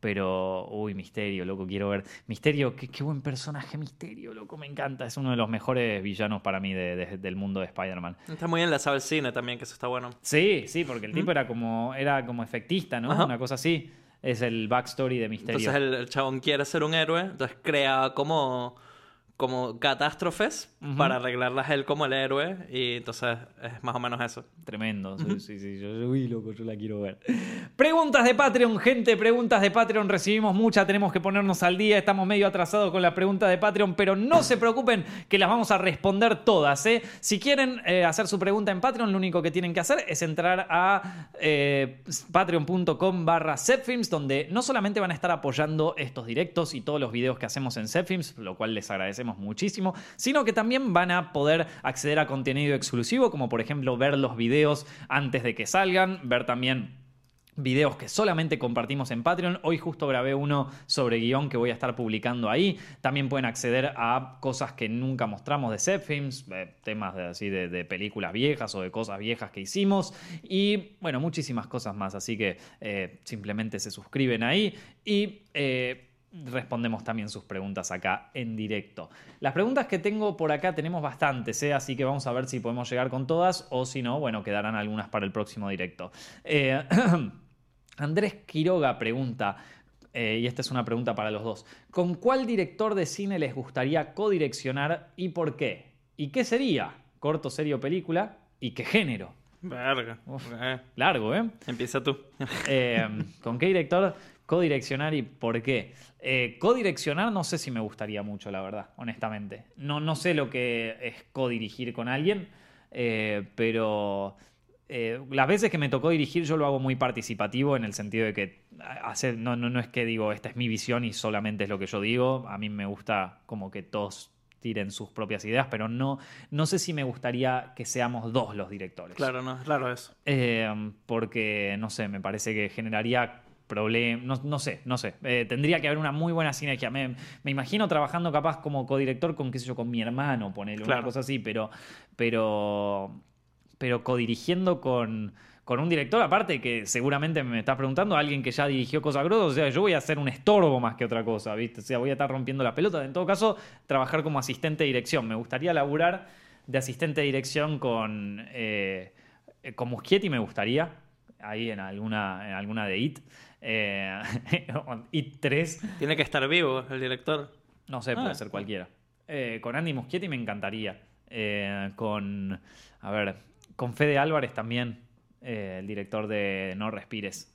pero, uy, Misterio, loco, quiero ver. Misterio, qué, qué buen personaje, Misterio, loco, me encanta. Es uno de los mejores villanos para mí de- de- del mundo de Spider-Man. Está muy enlazado al cine también, que eso está bueno. Sí, sí, porque el tipo era como, era como efectista, ¿no? Ajá. Una cosa así. Es el backstory de Misterio. Entonces el, el chabón quiere ser un héroe, entonces crea como, como catástrofes para arreglarlas él como el héroe y entonces es más o menos eso. Tremendo, sí, sí, sí. Yo, yo- uy, loco, yo la quiero ver. Preguntas de Patreon, gente, preguntas de Patreon. Recibimos muchas, tenemos que ponernos al día. Estamos medio atrasados con las preguntas de Patreon, pero no se preocupen que las vamos a responder todas. ¿eh? Si quieren eh, hacer su pregunta en Patreon, lo único que tienen que hacer es entrar a eh, patreon.com barra Zepfilms, donde no solamente van a estar apoyando estos directos y todos los videos que hacemos en Zepfilms, lo cual les agradecemos muchísimo, sino que también van a poder acceder a contenido exclusivo, como por ejemplo ver los videos antes de que salgan, ver también videos que solamente compartimos en Patreon. Hoy justo grabé uno sobre guion que voy a estar publicando ahí. También pueden acceder a cosas que nunca mostramos de Zepfilms, eh, temas de, así de, de películas viejas o de cosas viejas que hicimos y bueno, muchísimas cosas más. Así que eh, simplemente se suscriben ahí y... eh, respondemos también sus preguntas acá en directo. Las preguntas que tengo por acá tenemos bastantes, ¿eh? así que vamos a ver si podemos llegar con todas o si no, bueno, quedarán algunas para el próximo directo. Eh, Andrés Quiroga pregunta, eh, y esta es una pregunta para los dos, ¿con cuál director de cine les gustaría codireccionar y por qué? ¿Y qué sería? ¿Corto, serio, película? ¿Y qué género? Verga. Uf. Eh, Largo, ¿eh? Empieza tú. ¿Con qué director codireccionar y por qué? Eh, codireccionar no sé si me gustaría mucho, la verdad, honestamente. No, no sé lo que es codirigir con alguien, eh, pero eh, las veces que me tocó dirigir yo lo hago muy participativo en el sentido de que hacer, no, no, no es que digo, esta es mi visión y solamente es lo que yo digo. A mí me gusta como que todos tiren sus propias ideas, pero no, no sé si me gustaría que seamos dos los directores. Claro, no, es raro eso. Eh, porque, no sé, me parece que generaría problemas, no, no sé, no sé. Eh, tendría que haber una muy buena sinergia. Me, me imagino trabajando capaz como codirector con, qué sé yo, con mi hermano, ponerle una cosa así, pero, pero, pero codirigiendo con, con un director, aparte que seguramente me estás preguntando, alguien que ya dirigió cosas grosas, o sea, yo voy a ser un estorbo más que otra cosa, ¿viste? O sea, voy a estar rompiendo la pelota. En todo caso, trabajar como asistente de dirección. Me gustaría laburar de asistente de dirección con... Eh, con Muschietti me gustaría, ahí en alguna, en alguna de IT. Eh, IT 3, Tiene que estar vivo el director. no sé, puede Ah. ser cualquiera. Eh, con Andy Muschietti me encantaría. Eh, con, a ver, con Fede Álvarez también, el director de No Respires.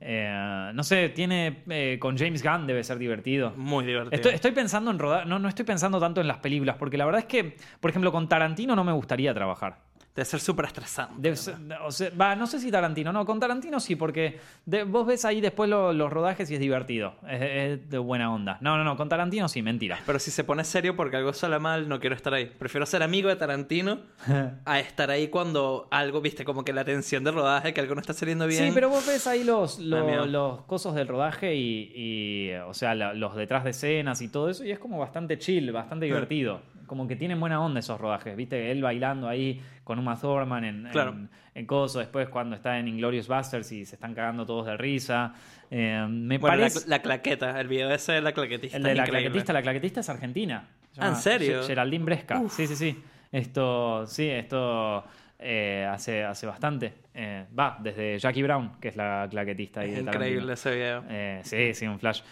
Eh, no sé, tiene eh, con James Gunn debe ser divertido. Muy divertido. Estoy, estoy pensando en rodar, no, no estoy pensando tanto en las películas, porque la verdad es que, por ejemplo, con Tarantino no me gustaría trabajar. Debe ser súper estresante. Debe ser- o sea, va, no sé si Tarantino, no, con Tarantino sí, porque de- vos ves ahí después lo- los rodajes y es divertido, es, es de buena onda. No, no, no, con Tarantino sí, mentira. Pero si se pone serio porque algo sale mal, no quiero estar ahí. Prefiero ser amigo de Tarantino a estar ahí cuando algo, viste, como que la tensión del rodaje, que algo no está saliendo bien. Sí, pero vos ves ahí los, miedo. los, los cosos del rodaje y, y, o sea, la- los detrás de escenas y todo eso, y es como bastante chill, bastante divertido. Como que tienen buena onda esos rodajes, ¿viste? Él bailando ahí con Uma Thurman en, Claro. en, en coso, después cuando está en Inglorious Basterds y se están cagando todos de risa. Eh, me Bueno, la, parece... la claqueta, el video ese de la claquetista. El de la increíble. claquetista, la claquetista es argentina. Ah, ¿en serio? Ge- Geraldine Bresca. Sí, sí, sí. Esto, sí, esto eh, hace, hace bastante. Eh, Va, desde Jackie Brown, que es la claquetista. ahí Es de Tarantino. increíble ese video. Eh, sí, sí, un flash.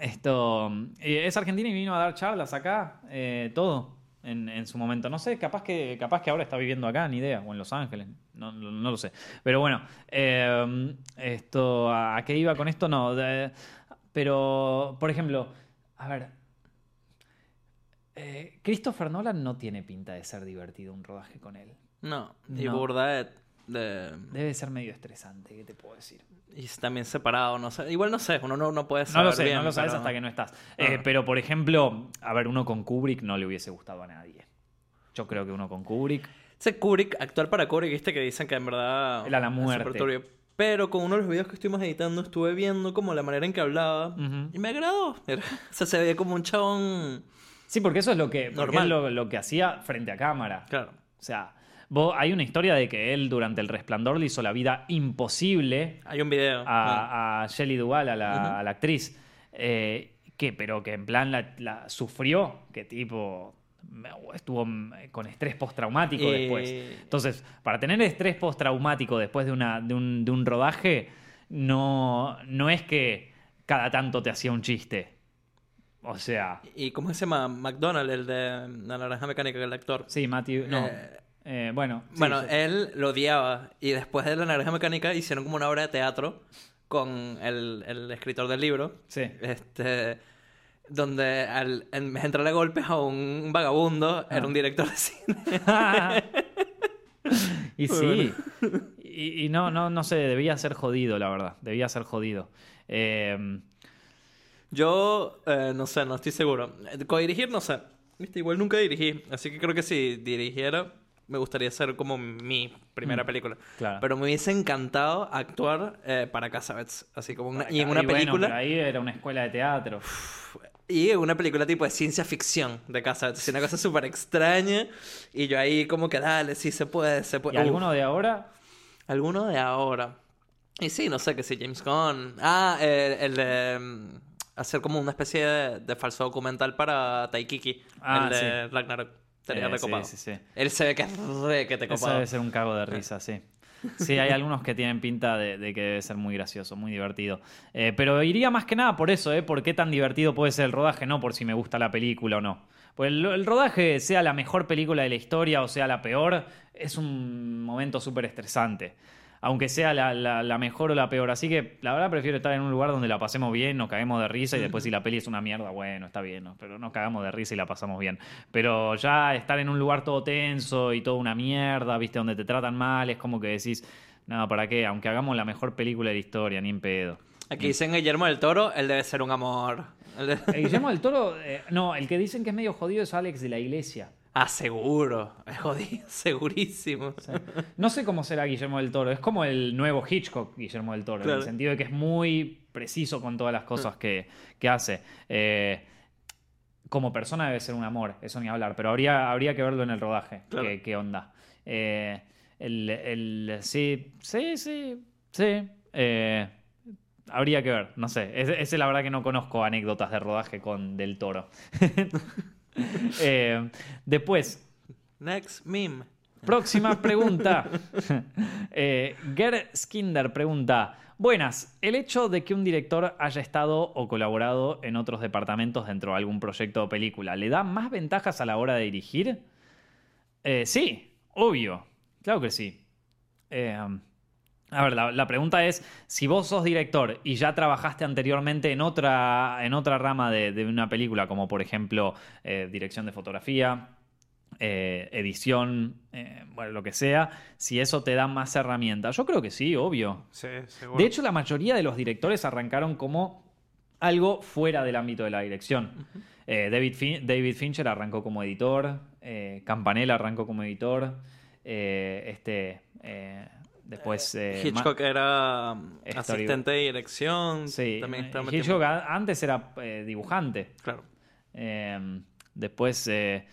Esto es argentina y vino a dar charlas acá, eh, todo en, en su momento. No sé, capaz que, capaz que ahora está viviendo acá, ni idea, o en Los Ángeles, no, no- no lo sé. Pero bueno, eh, esto, ¿a qué iba con esto? No, de- pero, por ejemplo, a ver, eh, Christopher Nolan no tiene pinta de ser divertido un rodaje con él. No, y No. burda de, de- Debe ser medio estresante, ¿qué te puedo decir? Y también separado, no sé. Igual no sé, uno no, no puede No saber lo sé, bien, no lo sabes pero- hasta que no estás. Eh, Ajá. pero, por ejemplo, a ver, uno con Kubrick no le hubiese gustado a nadie. Yo creo que uno con Kubrick. Ese Kubrick, actual para Kubrick, viste que dicen que en verdad... Era la muerte. Pero con uno de los videos que estuvimos editando estuve viendo como la manera en que hablaba y me agradó. Era- o sea, se veía como un chabón... Sí, porque eso es lo que, Normal. es lo, lo que hacía frente a cámara. Claro. O sea, vos, hay una historia de que él durante el resplandor le hizo la vida imposible Hay un video. Ah. a, a Shelley Duvall, a la, a actriz. eh, que, pero que en plan la, la sufrió, que tipo estuvo mm, con estrés postraumático Y- después. Entonces, para tener estrés postraumático después de, una, de, un, de un rodaje, no, no es que cada tanto te hacía un chiste. O sea, ¿Y cómo se llama? McDonald, el de La Naranja Mecánica, el actor. sí, Matthew, no. Eh, Eh, bueno, sí, Bueno, él lo odiaba y después de La Naranja Mecánica hicieron como una obra de teatro con el, el escritor del libro. sí. Este, donde al, en a golpes a un vagabundo, era Ah. un director de cine. y sí. Y, y no, no, no sé, debía ser jodido, la verdad. Debía ser jodido. Eh, Yo eh, no sé, no estoy seguro. Eh, Codirigir, no sé. Viste, igual nunca dirigí. Así que creo que si dirigiera, me gustaría hacer como mi primera Mm, película. claro. Pero me hubiese encantado actuar eh, para Casabets. Así como una, y en y una bueno, película. pero ahí era una escuela de teatro. Y en una película tipo de ciencia ficción de Casabets. Una cosa súper extraña. Y yo ahí como que dale, sí se puede, se ¿Y puede. Uf. alguno de ahora? Alguno de ahora. Y sí, no sé, que si James Gunn. Ah, el, el de mm, hacer como una especie de, de falso documental para Taikiki. Ah, el de sí. Ragnarok. Estaría Eh, recopado. sí, sí, sí. Él se ve que es re que te Eso copado. debe ser un cago de risa, sí. Sí, hay algunos que tienen pinta de, de que debe ser muy gracioso, muy divertido. Eh, pero iría más que nada por eso, ¿eh? ¿Por qué tan divertido puede ser el rodaje? No por si me gusta la película o no. Pues el, el rodaje, sea la mejor película de la historia o sea la peor, es un momento súper estresante. Aunque sea la, la- la mejor o la peor. Así que la verdad prefiero estar en un lugar donde la pasemos bien, nos caguemos de risa y después si la peli es una mierda, bueno, está bien, ¿no? pero nos cagamos de risa y la pasamos bien. Pero ya estar en un lugar todo tenso y toda una mierda, ¿viste? Donde te tratan mal, es como que decís, no, ¿para qué? Aunque hagamos la mejor película de la historia, ni en pedo. Aquí dicen Guillermo del Toro, él debe ser un amor. Guillermo del Toro, eh, no, el que dicen que es medio jodido es Alex de la Iglesia. Ah, seguro. Es jodido, segurísimo. No sé cómo será Guillermo del Toro. Es como el nuevo Hitchcock, Guillermo del Toro, en el sentido de que es muy preciso con todas las cosas que, que hace. Eh, como persona debe ser un amor, eso ni hablar, pero habría, habría que verlo en el rodaje. Claro. qué, qué onda. Eh, el, el- sí, sí, sí, sí. eh, habría que ver, no sé. Ese, ese la verdad que no conozco anécdotas de rodaje con Del Toro. Eh, después, Next meme. Próxima pregunta. eh, Ger Skinder pregunta: Buenas, ¿el hecho de que un director haya estado o colaborado en otros departamentos dentro de algún proyecto o película le da más ventajas a la hora de dirigir? Eh, sí, obvio. Claro que sí. Eh, a ver, la, la pregunta es, si vos sos director y ya trabajaste anteriormente en otra, en otra rama de, de una película, como por ejemplo eh, dirección de fotografía, eh, edición, eh, bueno, lo que sea, si eso te da más herramientas. Yo creo que sí, obvio. Sí, seguro. De hecho, la mayoría de los directores arrancaron como algo fuera del ámbito de la dirección. David, Fin- David Fincher arrancó como editor, Campanella arrancó como editor, este, después... eh, Ma- Hitchcock era um, Story- asistente de dirección. sí, También eh, Hitchcock a- antes era eh, dibujante. Claro. Eh, después eh,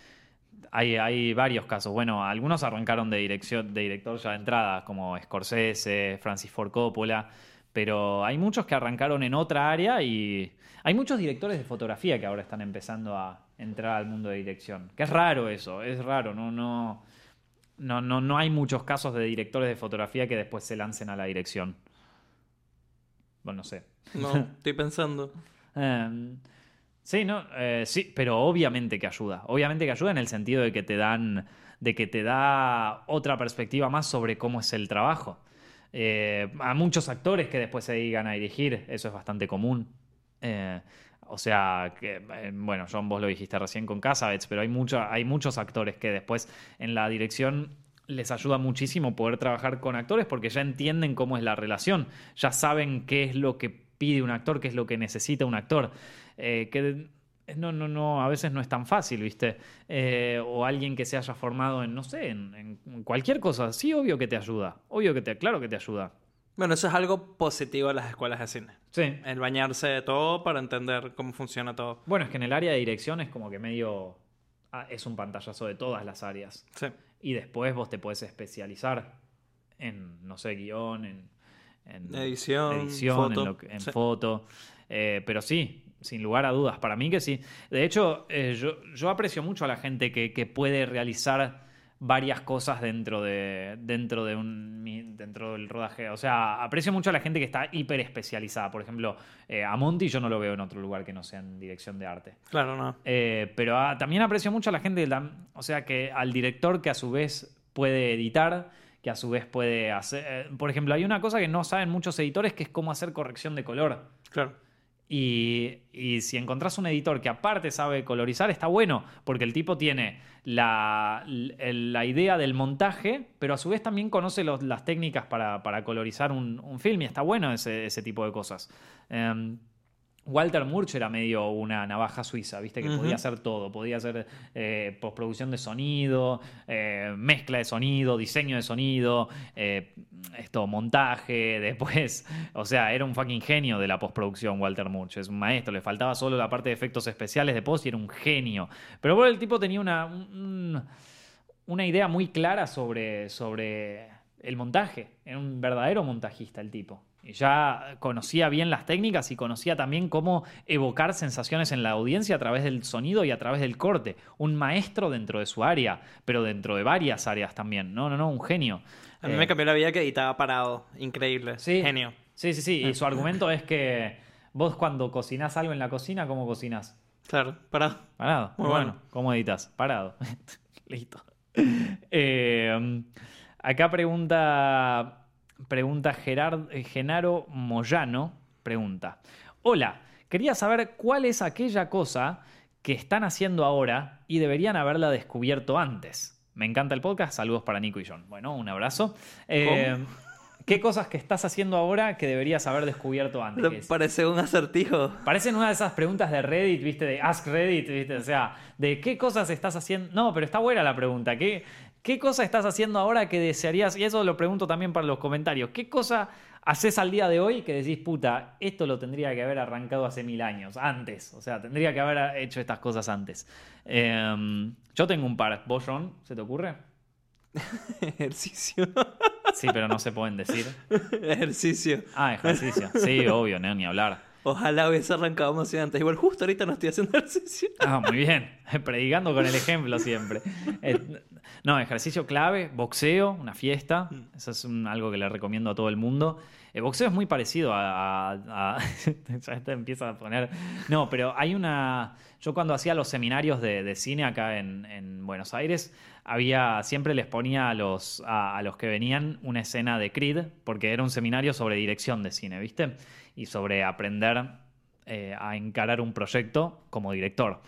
hay, hay varios casos. Bueno, algunos arrancaron de dirección, de director ya de entrada, como Scorsese, Francis Ford Coppola. Pero hay muchos que arrancaron en otra área y hay muchos directores de fotografía que ahora están empezando a entrar al mundo de dirección. Que es raro eso, es raro, no, no, no, no, no hay muchos casos de directores de fotografía que después se lancen a la dirección. Bueno, no sé. No, estoy pensando. Eh, sí, no, eh, sí, pero obviamente que ayuda. Obviamente que ayuda en el sentido de que te dan, de que te da otra perspectiva más sobre cómo es el trabajo. Eh, a muchos actores que después se dedican a dirigir, eso es bastante común. Eh, o sea, que, eh, bueno, John, vos lo dijiste recién con Casabets, pero hay, hay muchos actores que después en la dirección les ayuda muchísimo poder trabajar con actores porque ya entienden cómo es la relación, ya saben qué es lo que pide un actor, qué es lo que necesita un actor. Eh, que no, no, no, a veces no es tan fácil, ¿viste? Eh, o alguien que se haya formado en, no sé, en, en cualquier cosa. Sí, obvio que te ayuda. Obvio que te, claro que te ayuda. Bueno, eso es algo positivo de las escuelas de cine. Sí. El bañarse de todo para entender cómo funciona todo. Bueno, es que en el área de dirección es como que medio. ah, es un pantallazo de todas las áreas. Sí. Y después vos te puedes especializar en, no sé, guion, en, en Edición, edición, foto. en, lo que- en Sí. foto. Eh, pero sí, sin lugar a dudas, para mí que sí. De hecho, eh, yo, yo aprecio mucho a la gente que, que puede realizar varias cosas dentro de dentro de un dentro del rodaje o sea aprecio mucho a la gente que está hiper especializada por ejemplo eh, a Monty yo no lo veo en otro lugar que no sea en dirección de arte Claro, no. eh, pero también aprecio mucho a la gente, o sea, que al director que a su vez puede editar, que a su vez puede hacer... eh, por ejemplo, hay una cosa que no saben muchos editores que es cómo hacer corrección de color. Claro. Y, si encontrás un editor que aparte sabe colorizar, está bueno, porque el tipo tiene la, la idea del montaje, pero a su vez también conoce las técnicas para, para colorizar un, un film y está bueno ese, ese tipo de cosas. Em, Walter Murch era medio una navaja suiza, viste que podía hacer todo, podía hacer eh, postproducción de sonido, eh, mezcla de sonido, diseño de sonido, eh, esto, montaje, después, o sea, era un fucking genio de la postproducción Walter Murch, es un maestro, le faltaba solo la parte de efectos especiales de post y era un genio. Pero bueno, el tipo tenía una, un- una idea muy clara sobre, sobre el montaje, era un verdadero montajista el tipo. Y ya conocía bien las técnicas y conocía también cómo evocar sensaciones en la audiencia a través del sonido y a través del corte. Un maestro dentro de su área, pero dentro de varias áreas también. No, no, no, un genio. A mí Eh, me cambió la vida que editaba parado. Increíble. Sí. Genio. Sí, sí, sí. Y su argumento es que vos cuando cocinás algo en la cocina, ¿cómo cocinás? Claro, parado. Parado. Muy bueno. bueno. ¿Cómo editas? Parado. Listo. Eh, acá pregunta. Pregunta Gerard, eh, Genaro Moyano. Pregunta. Hola, quería saber cuál es aquella cosa que están haciendo ahora y deberían haberla descubierto antes. Me encanta el podcast. Saludos para Nico y John. Bueno, un abrazo. Eh, ¿Qué cosas que estás haciendo ahora que deberías haber descubierto antes? Parece un acertijo. Parecen una de esas preguntas de Reddit, ¿viste? De Ask Reddit, ¿viste? O sea, de qué cosas estás haciendo. No, pero está buena la pregunta. ¿Qué, qué cosa estás haciendo ahora que desearías? Y eso lo pregunto también para los comentarios. ¿Qué cosa haces al día de hoy que decís, puta, esto lo tendría que haber arrancado hace mil años, antes? O sea, tendría que haber hecho estas cosas antes. Eh, yo tengo un par. ¿Vos, Ron? ¿Se te ocurre? Ejercicio. Sí, pero no se pueden decir. Ejercicio. Ah, ejercicio. Sí, obvio, no, ni hablar. Ojalá hubiese arrancado más antes. Igual justo ahorita no estoy haciendo ejercicio. Ah, muy bien. Predicando con el ejemplo siempre. Eh, no, ejercicio clave, boxeo, una fiesta. Eso es un- algo que le recomiendo a todo el mundo. El boxeo es muy parecido a. a- a- ya te empieza a poner. No, pero hay una. Yo cuando hacía los seminarios de, de cine acá en, en Buenos Aires, había. Siempre les ponía a los, a, a los que venían una escena de Creed, porque era un seminario sobre dirección de cine, ¿viste? Y sobre aprender eh, a encarar un proyecto como director.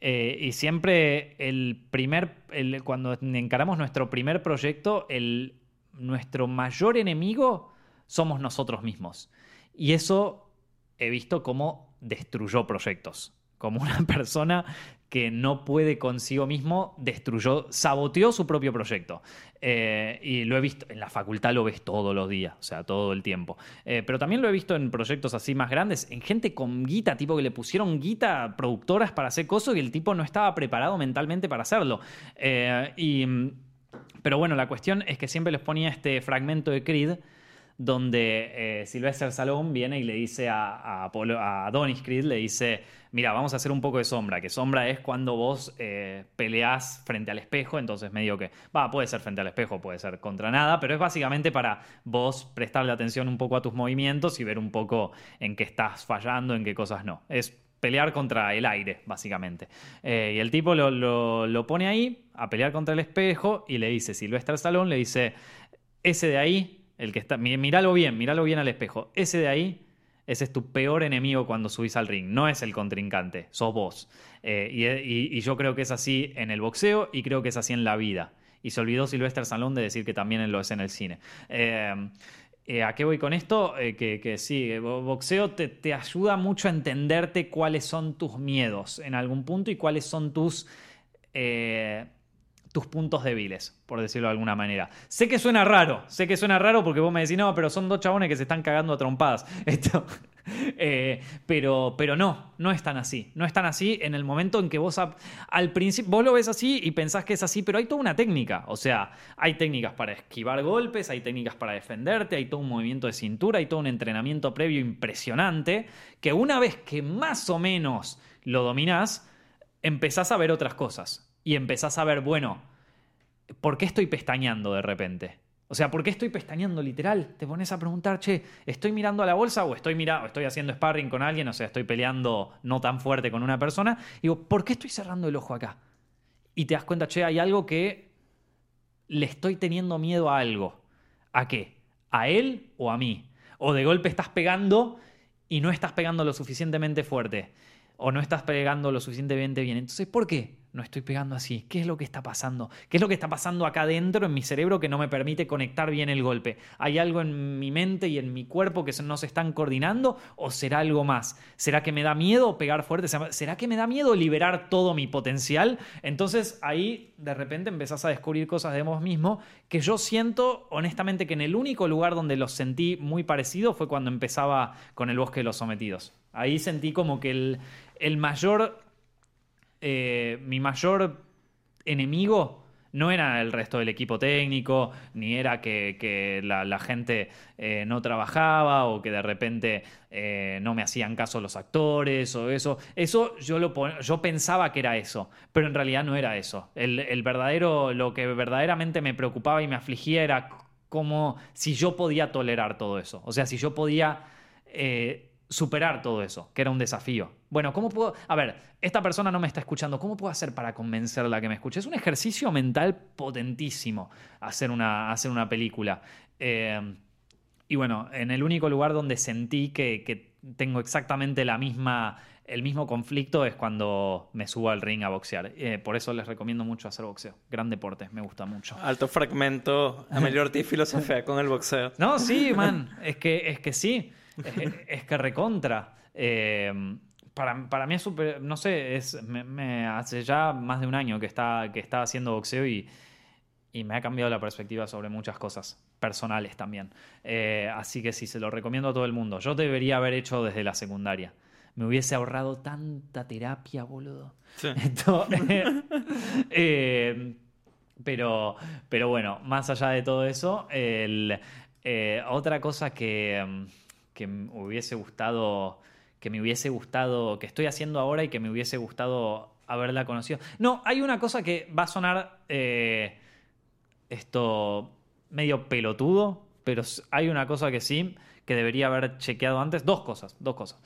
Eh, y siempre el primer, cuando encaramos nuestro primer proyecto, el, nuestro mayor enemigo somos nosotros mismos. Y eso he visto cómo destruyó proyectos. Como una persona que no puede consigo mismo, destruyó, saboteó su propio proyecto. Eh, y lo he visto, en la facultad lo ves todos los días, o sea, todo el tiempo. Eh, pero también lo he visto en proyectos así más grandes, en gente con guita, tipo que le pusieron guita productoras para hacer cosas y el tipo no estaba preparado mentalmente para hacerlo. Eh, y, pero bueno, la cuestión es que siempre les ponía este fragmento de Creed donde eh, Sylvester Stallone viene y le dice a, a, Apolo- a Adonis Creed, le dice, mira, vamos a hacer un poco de sombra, que sombra es cuando vos eh, peleás frente al espejo, entonces medio que, va, puede ser frente al espejo, puede ser contra nada, pero es básicamente para vos prestarle atención un poco a tus movimientos y ver un poco en qué estás fallando, en qué cosas no. Es pelear contra el aire, básicamente. Eh, y el tipo lo, lo- lo pone ahí a pelear contra el espejo y le dice, Sylvester Stallone le dice, ese de ahí, el que está, míralo bien, míralo bien al espejo, ese de ahí, ese es tu peor enemigo cuando subís al ring, no es el contrincante, sos vos. Eh, y, y- yo creo que es así en el boxeo y creo que es así en la vida. Y se olvidó Sylvester Stallone de decir que también lo es en el cine. Eh, eh, ¿A qué voy con esto? Que, que, sí, boxeo te, te, ayuda mucho a entenderte cuáles son tus miedos en algún punto y cuáles son tus, tus puntos débiles, por decirlo de alguna manera. Sé que suena raro, sé que suena raro porque vos me decís, no, pero son dos chabones que se están cagando a trompadas. Esto, eh, pero, pero no, no es tan así. No es tan así en el momento en que vos al principio, vos lo ves así y pensás que es así, pero hay toda una técnica. O sea, hay técnicas para esquivar golpes, hay técnicas para defenderte, hay todo un movimiento de cintura, hay todo un entrenamiento previo impresionante, que una vez que más o menos lo dominás, empezás a ver otras cosas. Y empezás a ver, bueno, ¿por qué estoy pestañeando de repente? O sea, ¿por qué estoy pestañeando literal? Te pones a preguntar, che, ¿estoy mirando a la bolsa o estoy, mirando, estoy haciendo sparring con alguien? O sea, estoy peleando no tan fuerte con una persona. Y digo, ¿por qué estoy cerrando el ojo acá? Y te das cuenta, che, hay algo que le estoy teniendo miedo a algo. ¿A qué? ¿A él o a mí? O de golpe estás pegando y no estás pegando lo suficientemente fuerte. O no estás pegando lo suficientemente bien. Entonces, ¿por qué? No estoy pegando así. ¿Qué es lo que está pasando? ¿Qué es lo que está pasando acá adentro en mi cerebro que no me permite conectar bien el golpe? ¿Hay algo en mi mente y en mi cuerpo que no se están coordinando o será algo más? ¿Será que me da miedo pegar fuerte? ¿Será que me da miedo liberar todo mi potencial? Entonces ahí de repente empezás a descubrir cosas de vos mismo que yo siento honestamente que en el único lugar donde los sentí muy parecido fue cuando empezaba con el bosque de los sometidos. Ahí sentí como que el mayor eh, mi mayor enemigo no era el resto del equipo técnico, ni era que, la, gente eh, no trabajaba o que de repente eh, no me hacían caso los actores o eso. Eso yo, lo, yo pensaba que era eso, pero en realidad no era eso. El, verdadero, lo que verdaderamente me preocupaba y me afligía era como si yo podía tolerar todo eso. O sea, si yo podía superar todo eso, que era un desafío. Bueno, ¿cómo puedo...? A ver, esta persona no me está escuchando, ¿cómo puedo hacer para convencerla que me escuche? Es un ejercicio mental potentísimo hacer una, hacer una película. Eh, y bueno, en el único lugar donde sentí que, tengo exactamente la misma, el mismo conflicto es cuando me subo al ring a boxear. Eh, por eso les recomiendo mucho hacer boxeo. Gran deporte, me gusta mucho. Alto fragmento, Amelio Ortiz filosofía con el boxeo. No, sí, man, es que, es que sí es, que recontra. Eh, para, mí es súper, no sé, es, me, hace ya más de un año que está, que está haciendo boxeo y, y me ha cambiado la perspectiva sobre muchas cosas personales también. Eh, así que sí, se lo recomiendo a todo el mundo. Yo debería haber hecho desde la secundaria. Me hubiese ahorrado tanta terapia, boludo. Eh, pero, pero bueno, más allá de todo eso, otra cosa que que me hubiese gustado, que me hubiese gustado, que estoy haciendo ahora y que me hubiese gustado haberla conocido. No, hay una cosa que va a sonar eh, esto medio pelotudo, pero hay una cosa que sí, que debería haber chequeado antes. Dos cosas, dos cosas.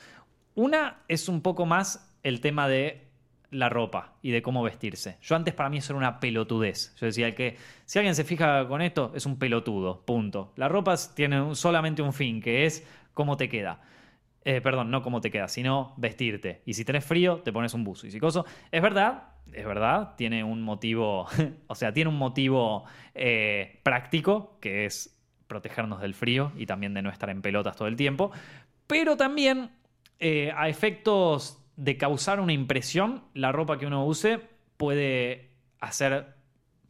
Una es un poco más el tema de la ropa y de cómo vestirse. Yo antes para mí eso era una pelotudez. Yo decía que si alguien se fija con esto es un pelotudo, punto. La ropa tiene solamente un fin, que es cómo te queda. Eh, perdón, no cómo te queda, sino vestirte. Y si tenés frío, te pones un buzo. Y si coso, es verdad, es verdad, tiene un motivo, o sea, tiene un motivo eh, práctico, que es protegernos del frío y también de no estar en pelotas todo el tiempo. Pero también eh, a efectos de causar una impresión, la ropa que uno use puede hacer,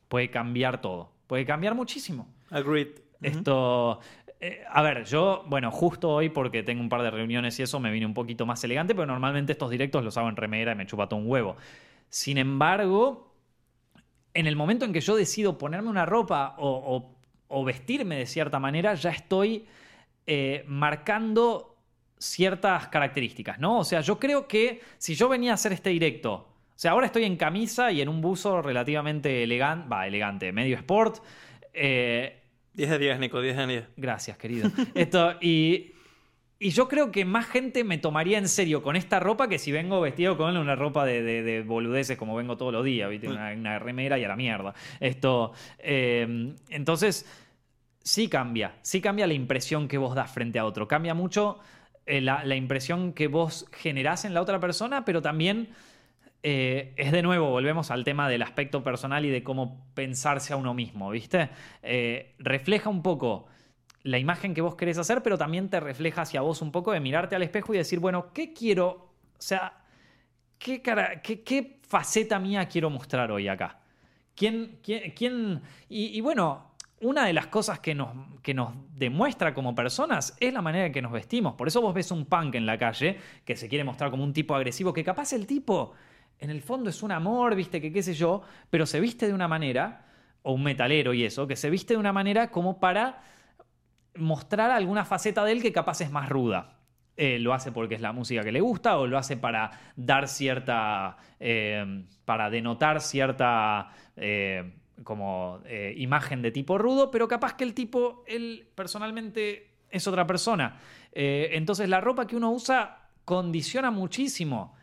puede cambiar todo. Puede cambiar muchísimo. Agreed. Esto, a ver, yo, bueno, justo hoy porque tengo un par de reuniones y eso me vine un poquito más elegante, pero normalmente estos directos los hago en remera y me chupa todo un huevo. Sin embargo, en el momento en que yo decido ponerme una ropa o, vestirme de cierta manera, ya estoy eh, marcando ciertas características, ¿no? O sea, yo creo que si yo venía a hacer este directo, o sea, ahora estoy en camisa y en un buzo relativamente elegante, va, elegante, medio sport. Eh, 10 de 10, Nico, 10 de 10. Gracias, querido. Esto, y, y yo creo que más gente me tomaría en serio con esta ropa que si vengo vestido con una ropa de, de, boludeces como vengo todos los días, ¿viste? Una, remera y a la mierda. Esto, eh, entonces, sí cambia, sí cambia la impresión que vos das frente a otro. Cambia mucho eh, la, la impresión que vos generás en la otra persona, pero también eh, es de nuevo, volvemos al tema del aspecto personal y de cómo pensarse a uno mismo, ¿viste? Eh, refleja un poco la imagen que vos querés hacer, pero también te refleja hacia vos un poco de mirarte al espejo y decir, bueno, ¿qué quiero? O sea, ¿qué, cara, qué, qué faceta mía quiero mostrar hoy acá? ¿Quién, quién, y bueno, una de las cosas que nos, que nos demuestra como personas es la manera en que nos vestimos. Por eso vos ves un punk en la calle que se quiere mostrar como un tipo agresivo, que capaz el tipo en el fondo es un amor, viste, que qué sé yo, pero se viste de una manera, o un metalero y eso, que se viste de una manera como para mostrar alguna faceta de él que capaz es más ruda. Eh, lo hace porque es la música que le gusta o lo hace para dar cierta, eh, para denotar cierta... Eh, como eh, imagen de tipo rudo, pero capaz que el tipo, él personalmente es otra persona. Entonces la ropa que uno usa condiciona muchísimo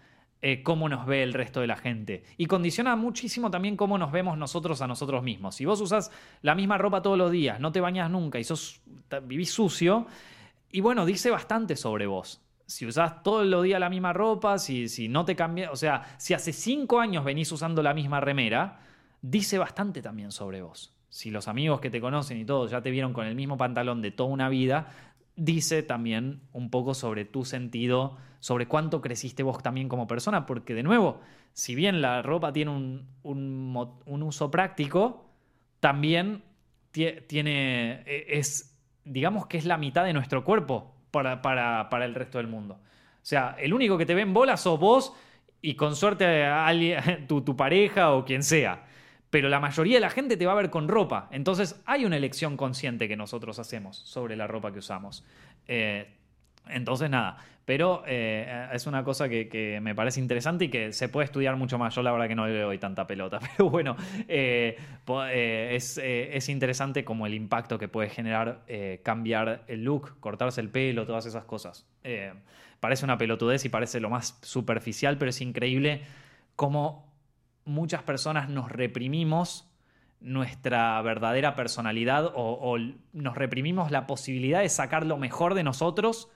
eh, cómo nos ve el resto de la gente. Y condiciona muchísimo también cómo nos vemos nosotros a nosotros mismos. Si vos usas la misma ropa todos los días, no te bañas nunca y sos, vivís sucio, y bueno, dice bastante sobre vos. Si usás todos los días la misma ropa, si, si no te cambias, o sea, si hace cinco años venís usando la misma remera, dice bastante también sobre vos. Si los amigos que te conocen y todos ya te vieron con el mismo pantalón de toda una vida, dice también un poco sobre tu sentido, sobre cuánto creciste vos también como persona, porque de nuevo, si bien la ropa tiene un, un, uso práctico, también tiene, e, es, digamos que es la mitad de nuestro cuerpo para, para, para el resto del mundo. O sea, el único que te ve en bola sos vos y con suerte alguien, tu, tu pareja o quien sea pero la mayoría de la gente te va a ver con ropa. Entonces hay una elección consciente que nosotros hacemos sobre la ropa que usamos. Eh, entonces nada, pero eh, es una cosa que, me parece interesante y que se puede estudiar mucho más. Yo la verdad que no le doy tanta pelota, pero bueno, eh, es, es, interesante como el impacto que puede generar cambiar el look, cortarse el pelo, todas esas cosas. parece una pelotudez y parece lo más superficial, pero es increíble cómo muchas personas nos reprimimos nuestra verdadera personalidad o, nos reprimimos la posibilidad de sacar lo mejor de nosotros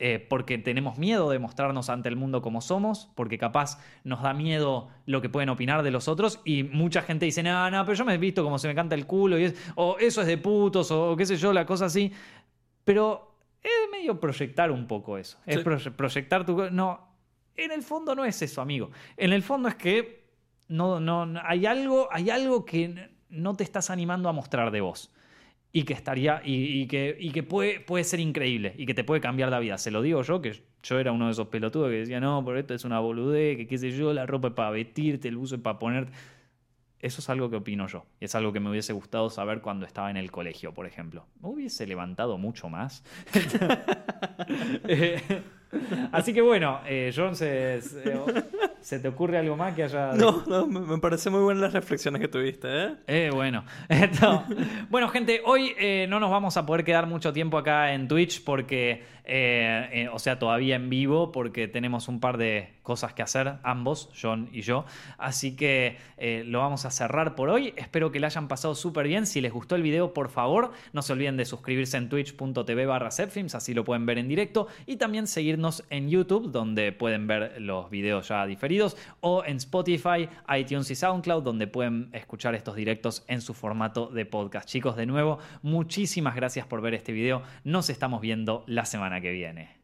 eh, porque tenemos miedo de mostrarnos ante el mundo como somos, porque capaz nos da miedo lo que pueden opinar de los otros y mucha gente dice, no, no, pero yo me he visto como se me canta el culo y es, o eso es de putos o qué sé yo, la cosa así. Pero es medio proyectar un poco eso. Es proyectar tu... No, en el fondo no es eso, amigo. En el fondo es que no, no, hay algo, hay algo que no te estás animando a mostrar de vos. Y que estaría, y, que, y que puede, puede ser increíble y que te puede cambiar la vida. Se lo digo yo, que yo era uno de esos pelotudos que decía, no, por esto es una boludez, que qué sé yo, la ropa es para vestirte, el uso es para ponerte. Eso es algo que opino yo. Y es algo que me hubiese gustado saber cuando estaba en el colegio, por ejemplo. Me hubiese levantado mucho más. Eh, así que bueno, eh, John, se, se, te ocurre algo más que haya.? No, no, me parece muy buenas las reflexiones que tuviste, ¿eh? eh bueno. bueno, gente, hoy eh, no nos vamos a poder quedar mucho tiempo acá en Twitch porque, o sea, todavía en vivo, porque tenemos un par de cosas que hacer, ambos, John y yo. Así que lo vamos a cerrar por hoy. Espero que le hayan pasado súper bien. Si les gustó el video, por favor, no se olviden de suscribirse en twitch.tv barra así lo pueden ver en directo. Y también seguirnos en YouTube, donde pueden ver los videos ya diferidos, o en Spotify, iTunes y SoundCloud, donde pueden escuchar estos directos en su formato de podcast. Chicos, de nuevo, muchísimas gracias por ver este video. Nos estamos viendo la semana que viene.